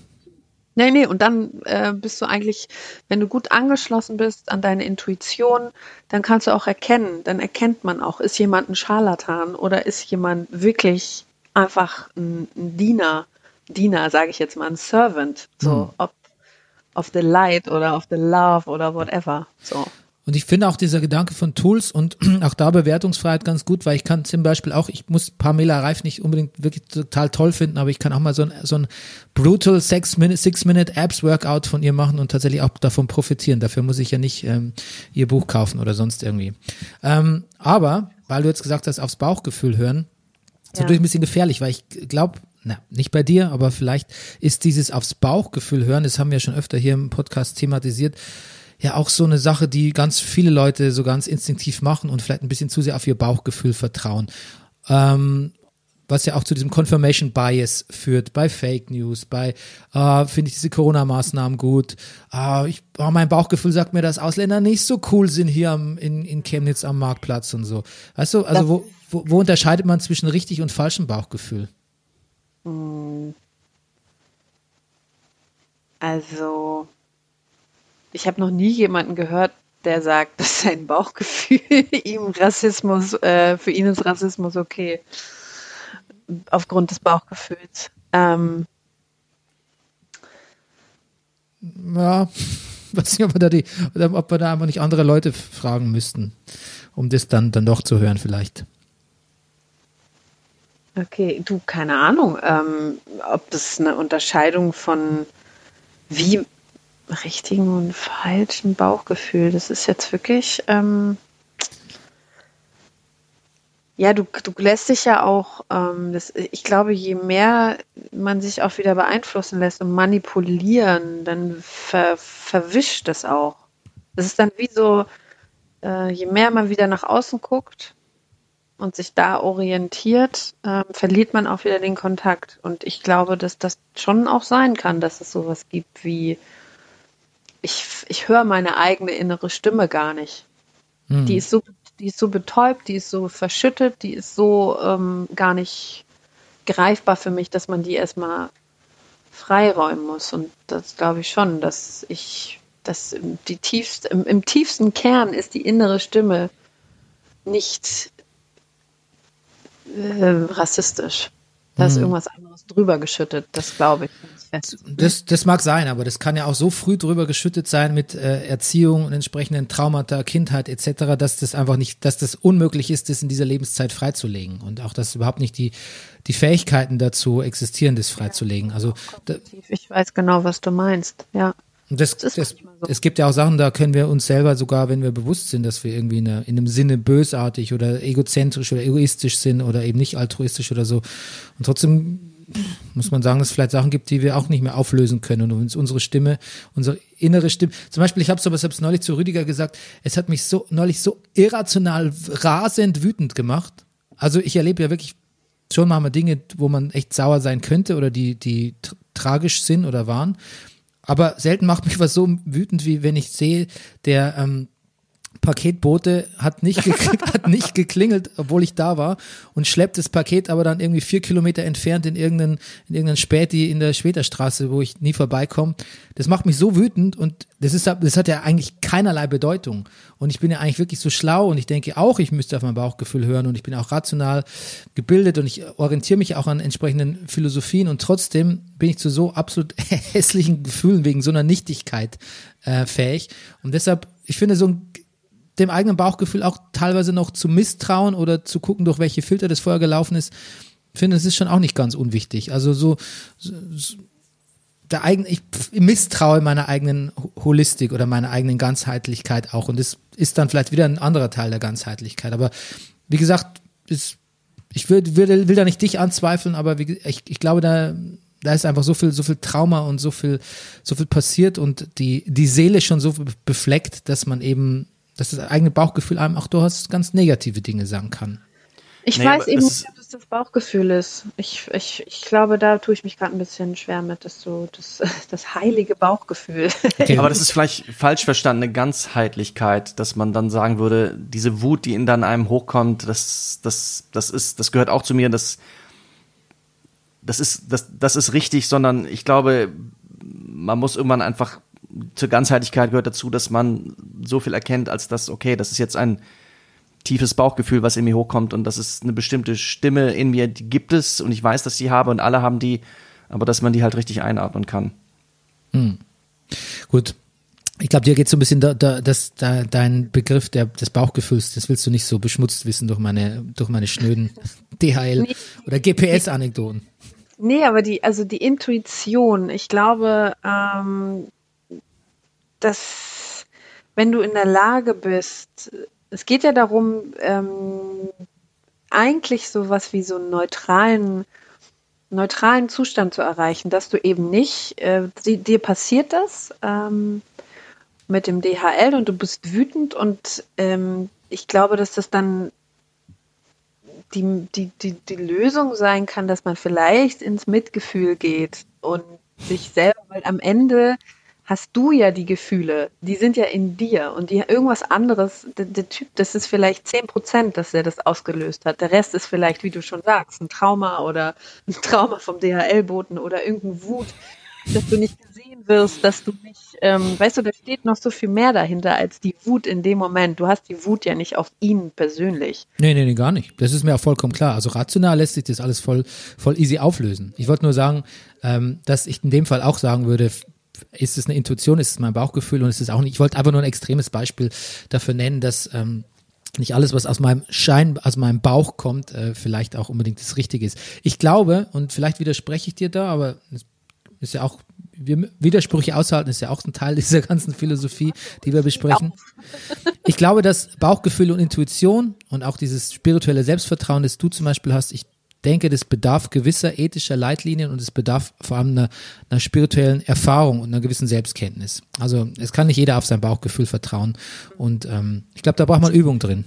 Nee, nee, und dann äh, bist du eigentlich, wenn du gut angeschlossen bist an deine Intuition, dann kannst du auch erkennen, dann erkennt man auch, ist jemand ein Scharlatan oder ist jemand wirklich einfach ein, ein Diener, Diener, sage ich jetzt mal, ein Servant, so, mhm. ob of the light oder of the love oder whatever, so. Und ich finde auch dieser Gedanke von Tools und auch da Bewertungsfreiheit ganz gut, weil ich kann zum Beispiel auch, ich muss Pamela Reif nicht unbedingt wirklich total toll finden, aber ich kann auch mal so ein, so ein brutal Six-Minute Six Minute Apps Workout von ihr machen und tatsächlich auch davon profitieren. Dafür muss ich ja nicht ähm, ihr Buch kaufen oder sonst irgendwie. Ähm, aber, weil du jetzt gesagt hast, aufs Bauchgefühl hören, ist ja. natürlich ein bisschen gefährlich, weil ich glaube, na, nicht bei dir, aber vielleicht ist dieses aufs Bauchgefühl hören, das haben wir schon öfter hier im Podcast thematisiert, ja auch so eine Sache, die ganz viele Leute so ganz instinktiv machen und vielleicht ein bisschen zu sehr auf ihr Bauchgefühl vertrauen. Ähm, was ja auch zu diesem Confirmation Bias führt bei Fake News, bei äh, finde ich diese Corona-Maßnahmen gut. Äh, ich, oh, mein Bauchgefühl sagt mir, dass Ausländer nicht so cool sind hier am, in, in Chemnitz am Marktplatz und so. Weißt du, also wo, wo, wo unterscheidet man zwischen richtig und falschem Bauchgefühl? Hm. Also ich habe noch nie jemanden gehört, der sagt, dass sein Bauchgefühl ihm Rassismus, äh, für ihn ist Rassismus okay. Aufgrund des Bauchgefühls. Ähm, ja, weiß nicht, ob wir da die, ob wir da einfach nicht andere Leute fragen müssten, um das dann, dann doch zu hören, vielleicht. Okay, du, keine Ahnung, ähm, ob das eine Unterscheidung von wie richtigen und falschen Bauchgefühl. Das ist jetzt wirklich, ähm, ja, du, du lässt dich ja auch, ähm, das, ich glaube, je mehr man sich auch wieder beeinflussen lässt und manipulieren, dann ver, verwischt es auch. Das ist dann wie so, äh, je mehr man wieder nach außen guckt und sich da orientiert, äh, verliert man auch wieder den Kontakt. Und ich glaube, dass das schon auch sein kann, dass es sowas gibt wie ich, ich höre meine eigene innere Stimme gar nicht. Hm. Die ist so, die ist so betäubt, die ist so verschüttet, die ist so ähm, gar nicht greifbar für mich, dass man die erstmal freiräumen muss. Und das glaube ich schon, dass ich, dass die tiefste, im, im tiefsten Kern ist die innere Stimme nicht äh, rassistisch. Da ist hm. irgendwas anderes drüber geschüttet, das glaube ich. Das, das mag sein, aber das kann ja auch so früh drüber geschüttet sein mit äh, Erziehung und entsprechenden Traumata, Kindheit etc., dass das einfach nicht, dass das unmöglich ist, das in dieser Lebenszeit freizulegen und auch, dass überhaupt nicht die, die Fähigkeiten dazu existieren, das freizulegen. Also da, ich weiß genau, was du meinst, ja. Das, das, das so. Es gibt ja auch Sachen, da können wir uns selber sogar, wenn wir bewusst sind, dass wir irgendwie in, in einem Sinne bösartig oder egozentrisch oder egoistisch sind oder eben nicht altruistisch oder so. Und trotzdem muss man sagen, dass es vielleicht Sachen gibt, die wir auch nicht mehr auflösen können und uns unsere Stimme, unsere innere Stimme. Zum Beispiel, ich habe es aber selbst neulich zu Rüdiger gesagt, es hat mich so neulich so irrational rasend wütend gemacht. Also ich erlebe ja wirklich schon manchmal Dinge, wo man echt sauer sein könnte oder die, die tr tragisch sind oder waren. Aber selten macht mich was so wütend, wie wenn ich sehe, der ähm, Paketbote hat nicht, hat nicht geklingelt, obwohl ich da war und schleppt das Paket aber dann irgendwie vier Kilometer entfernt in irgendeinen, in irgendeinen Späti in der Schwederstraße, wo ich nie vorbeikomme. Das macht mich so wütend und das ist, das hat ja eigentlich keinerlei Bedeutung. Und ich bin ja eigentlich wirklich so schlau und ich denke auch, ich müsste auf mein Bauchgefühl hören und ich bin auch rational gebildet und ich orientiere mich auch an entsprechenden Philosophien und trotzdem bin ich zu so absolut hässlichen Gefühlen wegen so einer Nichtigkeit äh, fähig. Und deshalb, ich finde so ein dem eigenen Bauchgefühl auch teilweise noch zu misstrauen oder zu gucken, durch welche Filter das vorher gelaufen ist, finde, es ist schon auch nicht ganz unwichtig. Also so, so der eigene, ich misstraue meiner eigenen Holistik oder meiner eigenen Ganzheitlichkeit auch. Und das ist dann vielleicht wieder ein anderer Teil der Ganzheitlichkeit. Aber wie gesagt, ist, ich will, will, will da nicht dich anzweifeln, aber wie, ich, ich glaube, da, da ist einfach so viel, so viel Trauma und so viel, so viel passiert und die, die Seele schon so befleckt, dass man eben dass das eigene Bauchgefühl einem auch durchaus ganz negative Dinge sagen kann. Ich nee, weiß eben nicht, ob es das Bauchgefühl ist. Ich, ich, ich glaube, da tue ich mich gerade ein bisschen schwer mit, dass so das, das heilige Bauchgefühl. Okay. Aber das ist vielleicht falsch verstandene Ganzheitlichkeit, dass man dann sagen würde, diese Wut, die in dann einem hochkommt, das, das, das ist, das gehört auch zu mir, das, das ist, das, das ist richtig, sondern ich glaube, man muss irgendwann einfach zur Ganzheitlichkeit gehört dazu, dass man so viel erkennt, als dass, okay, das ist jetzt ein tiefes Bauchgefühl, was in mir hochkommt und das ist eine bestimmte Stimme in mir, die gibt es und ich weiß, dass ich die habe und alle haben die, aber dass man die halt richtig einatmen kann. Hm. Gut. Ich glaube, dir geht so ein bisschen da, da, das, da, dein Begriff der, des Bauchgefühls, das willst du nicht so beschmutzt wissen durch meine, durch meine schnöden DHL nee. oder GPS-Anekdoten. Nee, aber die, also die Intuition, ich glaube, ähm, dass wenn du in der Lage bist, es geht ja darum, ähm, eigentlich sowas wie so einen neutralen, neutralen Zustand zu erreichen, dass du eben nicht, äh, dir passiert das ähm, mit dem DHL und du bist wütend und ähm, ich glaube, dass das dann die, die, die, die Lösung sein kann, dass man vielleicht ins Mitgefühl geht und sich selber, weil am Ende hast du ja die Gefühle, die sind ja in dir und die irgendwas anderes, der, der Typ, das ist vielleicht zehn Prozent, dass er das ausgelöst hat. Der Rest ist vielleicht, wie du schon sagst, ein Trauma oder ein Trauma vom DHL-Boten oder irgendein Wut, dass du nicht gesehen wirst, dass du nicht, ähm, weißt du, da steht noch so viel mehr dahinter als die Wut in dem Moment. Du hast die Wut ja nicht auf ihn persönlich. Nee, nee, nee, gar nicht. Das ist mir auch vollkommen klar. Also rational lässt sich das alles voll, voll easy auflösen. Ich wollte nur sagen, ähm, dass ich in dem Fall auch sagen würde, ist es eine Intuition, ist es mein Bauchgefühl und ist es auch nicht. Ich wollte einfach nur ein extremes Beispiel dafür nennen, dass ähm, nicht alles, was aus meinem Schein, aus meinem Bauch kommt, äh, vielleicht auch unbedingt das Richtige ist. Ich glaube, und vielleicht widerspreche ich dir da, aber es ist ja auch, Widersprüche aushalten ist ja auch ein Teil dieser ganzen Philosophie, die wir besprechen. Ich glaube, dass Bauchgefühl und Intuition und auch dieses spirituelle Selbstvertrauen, das du zum Beispiel hast, ich denke, das bedarf gewisser ethischer Leitlinien und es bedarf vor allem einer, einer spirituellen Erfahrung und einer gewissen Selbstkenntnis. Also es kann nicht jeder auf sein Bauchgefühl vertrauen und ähm, ich glaube, da braucht man Übung drin.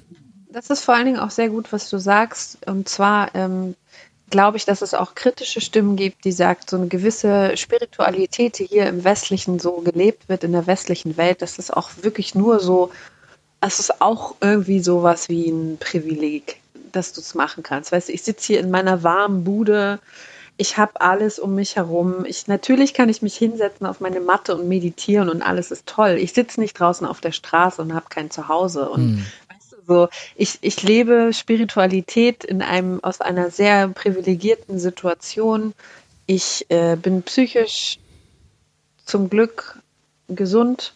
Das ist vor allen Dingen auch sehr gut, was du sagst. Und zwar ähm, glaube ich, dass es auch kritische Stimmen gibt, die sagt, so eine gewisse Spiritualität, die hier im Westlichen so gelebt wird, in der westlichen Welt, dass es auch wirklich nur so, es ist auch irgendwie sowas wie ein Privileg dass du es machen kannst. Weißt du, ich sitze hier in meiner warmen Bude, ich habe alles um mich herum. Ich, natürlich kann ich mich hinsetzen auf meine Matte und meditieren und alles ist toll. Ich sitze nicht draußen auf der Straße und habe kein Zuhause. Und mhm. weißt du, so, ich, ich lebe Spiritualität in einem, aus einer sehr privilegierten Situation. Ich äh, bin psychisch zum Glück gesund,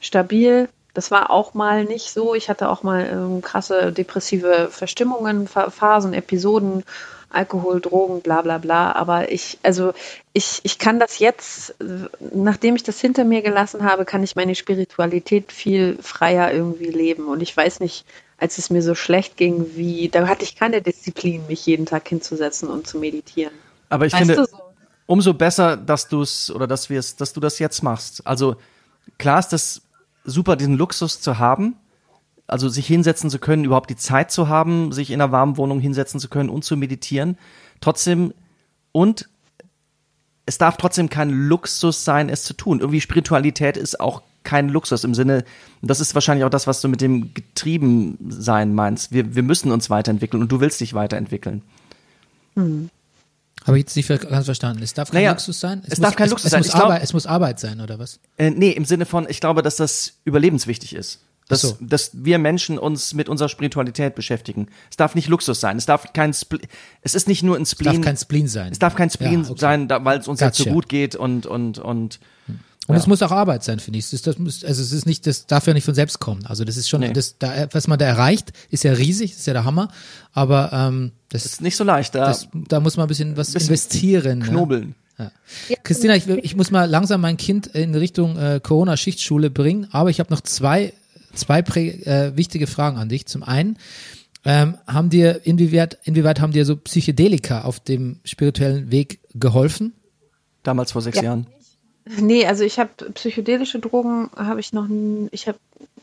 stabil, das war auch mal nicht so. Ich hatte auch mal ähm, krasse depressive Verstimmungen, Phasen, Episoden, Alkohol, Drogen, bla bla bla. Aber ich, also ich, ich kann das jetzt, nachdem ich das hinter mir gelassen habe, kann ich meine Spiritualität viel freier irgendwie leben. Und ich weiß nicht, als es mir so schlecht ging, wie, da hatte ich keine Disziplin, mich jeden Tag hinzusetzen und zu meditieren. Aber ich Weißt finde, so? umso besser, dass du es oder dass wir es, dass du das jetzt machst. Also klar ist das super, diesen Luxus zu haben, also sich hinsetzen zu können, überhaupt die Zeit zu haben, sich in einer warmen Wohnung hinsetzen zu können und zu meditieren. Trotzdem und es darf trotzdem kein Luxus sein, es zu tun. Irgendwie Spiritualität ist auch kein Luxus im Sinne, das ist wahrscheinlich auch das, was du mit dem Getriebensein meinst. Wir, wir müssen uns weiterentwickeln und du willst dich weiterentwickeln. Habe ich jetzt nicht ganz verstanden. Es darf kein Naja, Luxus sein? es darf kein Luxus es, sein. Muss Ich glaub- Arbeit, es muss Arbeit sein, oder was? Äh, nee, im Sinne von, ich glaube, dass das überlebenswichtig ist. Dass, so. dass wir Menschen uns mit unserer Spiritualität beschäftigen. Es darf nicht Luxus sein. Es darf kein Spl es ist nicht nur ein Es Spleen. darf kein Spleen sein. es darf kein Spleen Ja, okay. sein, weil es uns jetzt so Gotcha. gut geht und, und, und Und es muss auch Arbeit sein, finde ich. Das, das muss, also es ist nicht, das darf ja nicht von selbst kommen. Also das ist schon, Nee. das, da, was man da erreicht, ist ja riesig, das ist ja der Hammer. Aber ähm, das, ist nicht so leicht. Da das, da muss man ein bisschen was Bisschen investieren. ne? knobeln. Christina, ich, ich muss mal langsam mein Kind in Richtung äh, Corona-Schichtschule bringen, aber ich habe noch zwei, zwei prä, äh, wichtige Fragen an dich. Zum einen, ähm, haben dir, inwieweit, inwieweit haben dir so Psychedelika auf dem spirituellen Weg geholfen? Damals vor sechs Ja. Jahren. Nee, also ich habe psychedelische Drogen, habe ich noch nie, ich habe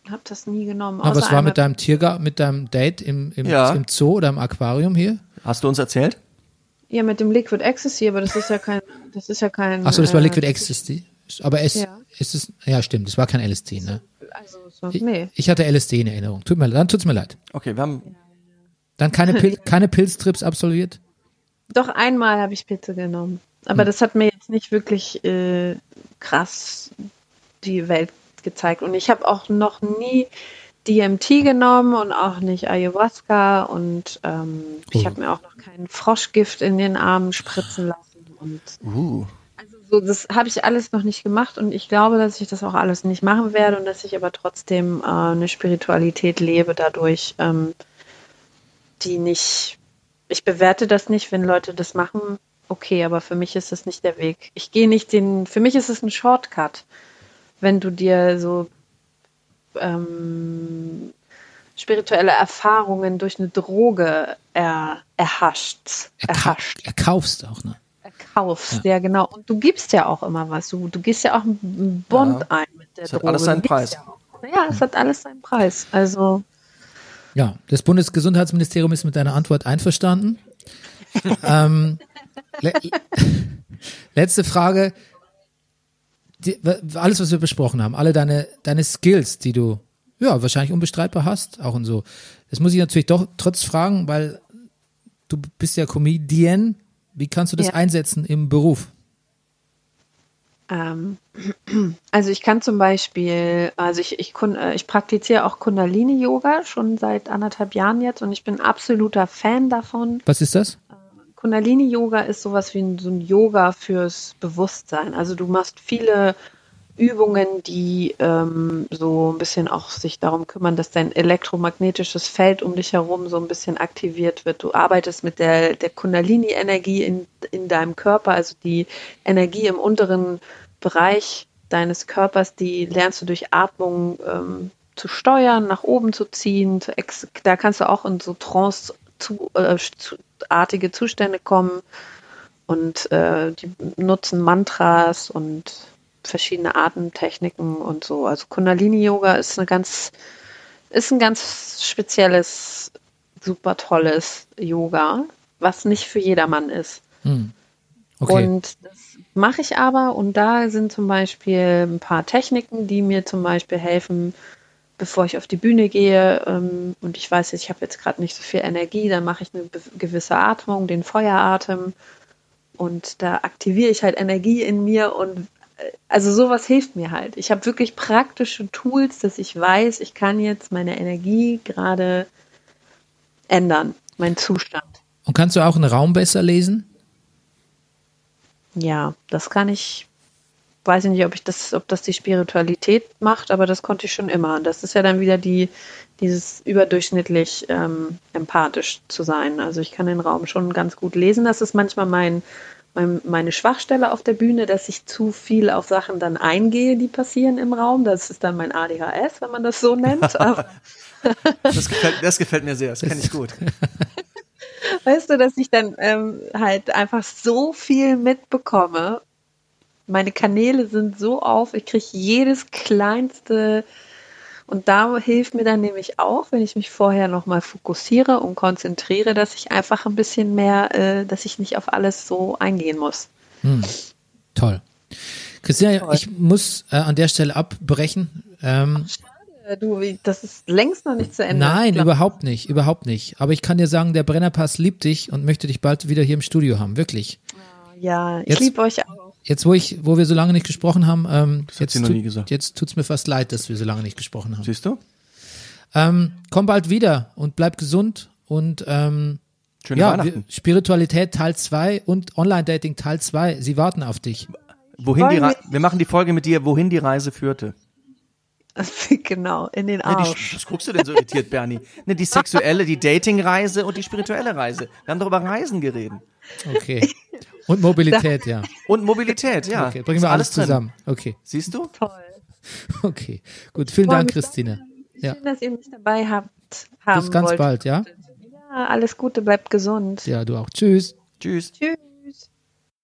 hab das nie genommen. Ah, außer was war mit deinem Tiergarten, mit deinem Date im, im, Ja. im Zoo oder im Aquarium hier? Hast du uns erzählt? Ja, mit dem Liquid Ecstasy, aber das ist ja kein, das ist ja kein. Achso, das war äh, Liquid Ecstasy. Aber es Ja. ist es, ja stimmt, das war kein LSD, ne? Also, so, Ich, nee. ich hatte LSD in Erinnerung. Tut mir, dann tut's mir leid. Okay, wir haben. Dann keine, Pil keine Pilztrips absolviert? Doch einmal habe ich Pilze genommen. Aber das hat mir jetzt nicht wirklich äh, krass die Welt gezeigt. Und ich habe auch noch nie DMT genommen und auch nicht Ayahuasca und ähm, ich Oh. habe mir auch noch kein Froschgift in den Armen spritzen lassen. Und Uh, also so, das habe ich alles noch nicht gemacht und ich glaube, dass ich das auch alles nicht machen werde und dass ich aber trotzdem äh, eine Spiritualität lebe dadurch, ähm, die nicht, ich bewerte das nicht, wenn Leute das machen, okay, aber für mich ist das nicht der Weg. Ich gehe nicht den, für mich ist es ein Shortcut, wenn du dir so ähm, spirituelle Erfahrungen durch eine Droge er, erhascht, erhascht erkaufst auch, ne? kaufst, ja. genau. Und du gibst ja auch immer was. Du, du gehst ja auch einen Bond Ja. ein mit der Es hat Droge. alles seinen Preis. Ja, auch. ja, es hat alles seinen Preis. Also, Ja, das Bundesgesundheitsministerium ist mit deiner Antwort einverstanden. ähm, le letzte Frage. Die, alles, was wir besprochen haben, alle deine, deine Skills, die du ja wahrscheinlich unbestreitbar hast, auch und so. Das muss ich natürlich doch trotz fragen, weil du bist ja Comedian. Wie kannst du das Ja. einsetzen im Beruf? ähm, also ich kann zum Beispiel, also ich, ich, äh, ich praktiziere auch Kundalini-Yoga schon seit anderthalb Jahren jetzt und ich bin absoluter Fan davon. Was ist das? Kundalini-Yoga ist sowas wie ein, so ein Yoga fürs Bewusstsein. Also du machst viele Übungen, die ähm, so ein bisschen auch sich darum kümmern, dass dein elektromagnetisches Feld um dich herum so ein bisschen aktiviert wird. Du arbeitest mit der, der Kundalini-Energie in, in deinem Körper, also die Energie im unteren Bereich deines Körpers, die lernst du durch Atmung ähm, zu steuern, nach oben zu ziehen. Zu da kannst du auch in so Trance zu, äh, zu, artige Zustände kommen und äh, die nutzen Mantras und verschiedene Atemtechniken und so. Also Kundalini Yoga ist eine ganz ist ein ganz spezielles, super tolles Yoga, was nicht für jedermann ist. Okay. Und das mache ich aber und da sind zum Beispiel ein paar Techniken, die mir zum Beispiel helfen, bevor ich auf die Bühne gehe ähm, und ich weiß, ich habe jetzt gerade nicht so viel Energie, dann mache ich eine gewisse Atmung, den Feueratem und da aktiviere ich halt Energie in mir und äh, also sowas hilft mir halt. Ich habe wirklich praktische Tools, dass ich weiß, ich kann jetzt meine Energie gerade ändern, meinen Zustand. Und kannst du auch einen Raum besser lesen? Ja, das kann ich. Weiß ich nicht, ob ich das, ob das die Spiritualität macht, aber das konnte ich schon immer. Das ist ja dann wieder die, dieses überdurchschnittlich ähm, empathisch zu sein. Also ich kann den Raum schon ganz gut lesen. Das ist manchmal mein, mein, meine Schwachstelle auf der Bühne, dass ich zu viel auf Sachen dann eingehe, die passieren im Raum. Das ist dann mein ADHS, wenn man das so nennt. Das gefällt, das gefällt mir sehr, das kenne ich gut. Weißt du, dass ich dann ähm, halt einfach so viel mitbekomme. Meine Kanäle sind so auf, ich kriege jedes kleinste und da hilft mir dann nämlich auch, wenn ich mich vorher nochmal fokussiere und konzentriere, dass ich einfach ein bisschen mehr, äh, dass ich nicht auf alles so eingehen muss. Toll. Christina, Toll. ich muss äh, an der Stelle abbrechen. Ähm, Äh, Du, das ist längst noch nicht zu Ende. nein, überhaupt nicht, überhaupt nicht. Aber ich kann dir sagen, der Brennerpass liebt dich und möchte dich bald wieder hier im Studio haben, wirklich. Ja, ich liebe euch auch. Jetzt, wo ich, wo wir so lange nicht gesprochen haben, ähm, hat jetzt, sie noch tut- nie gesagt. jetzt tut's mir fast leid, dass wir so lange nicht gesprochen haben. Siehst du? Ähm, komm bald wieder und bleib gesund und ähm, Schöne ja, Weihnachten. wir, Spiritualität Teil 2 und Online-Dating Teil 2, sie warten auf dich. Wohin die Re wir machen die Folge mit dir, wohin die Reise führte. genau, in den Ne, Arsch. die, was guckst du denn so irritiert, Bernie? Ne, die sexuelle, die Dating-Reise und die spirituelle Reise. Wir haben doch über Reisen geredet. Okay. Und Mobilität, ja. Und Mobilität, ja. Okay, bringen wir alles drin. zusammen. Okay, Siehst du? Toll. okay. Gut, vielen Dank, Christine. Ja. Schön, dass ihr mich dabei habt. Haben Bis ganz wollt. bald, ja? Ja, alles Gute, bleibt gesund. Ja, du auch. Tschüss. Tschüss. Tschüss.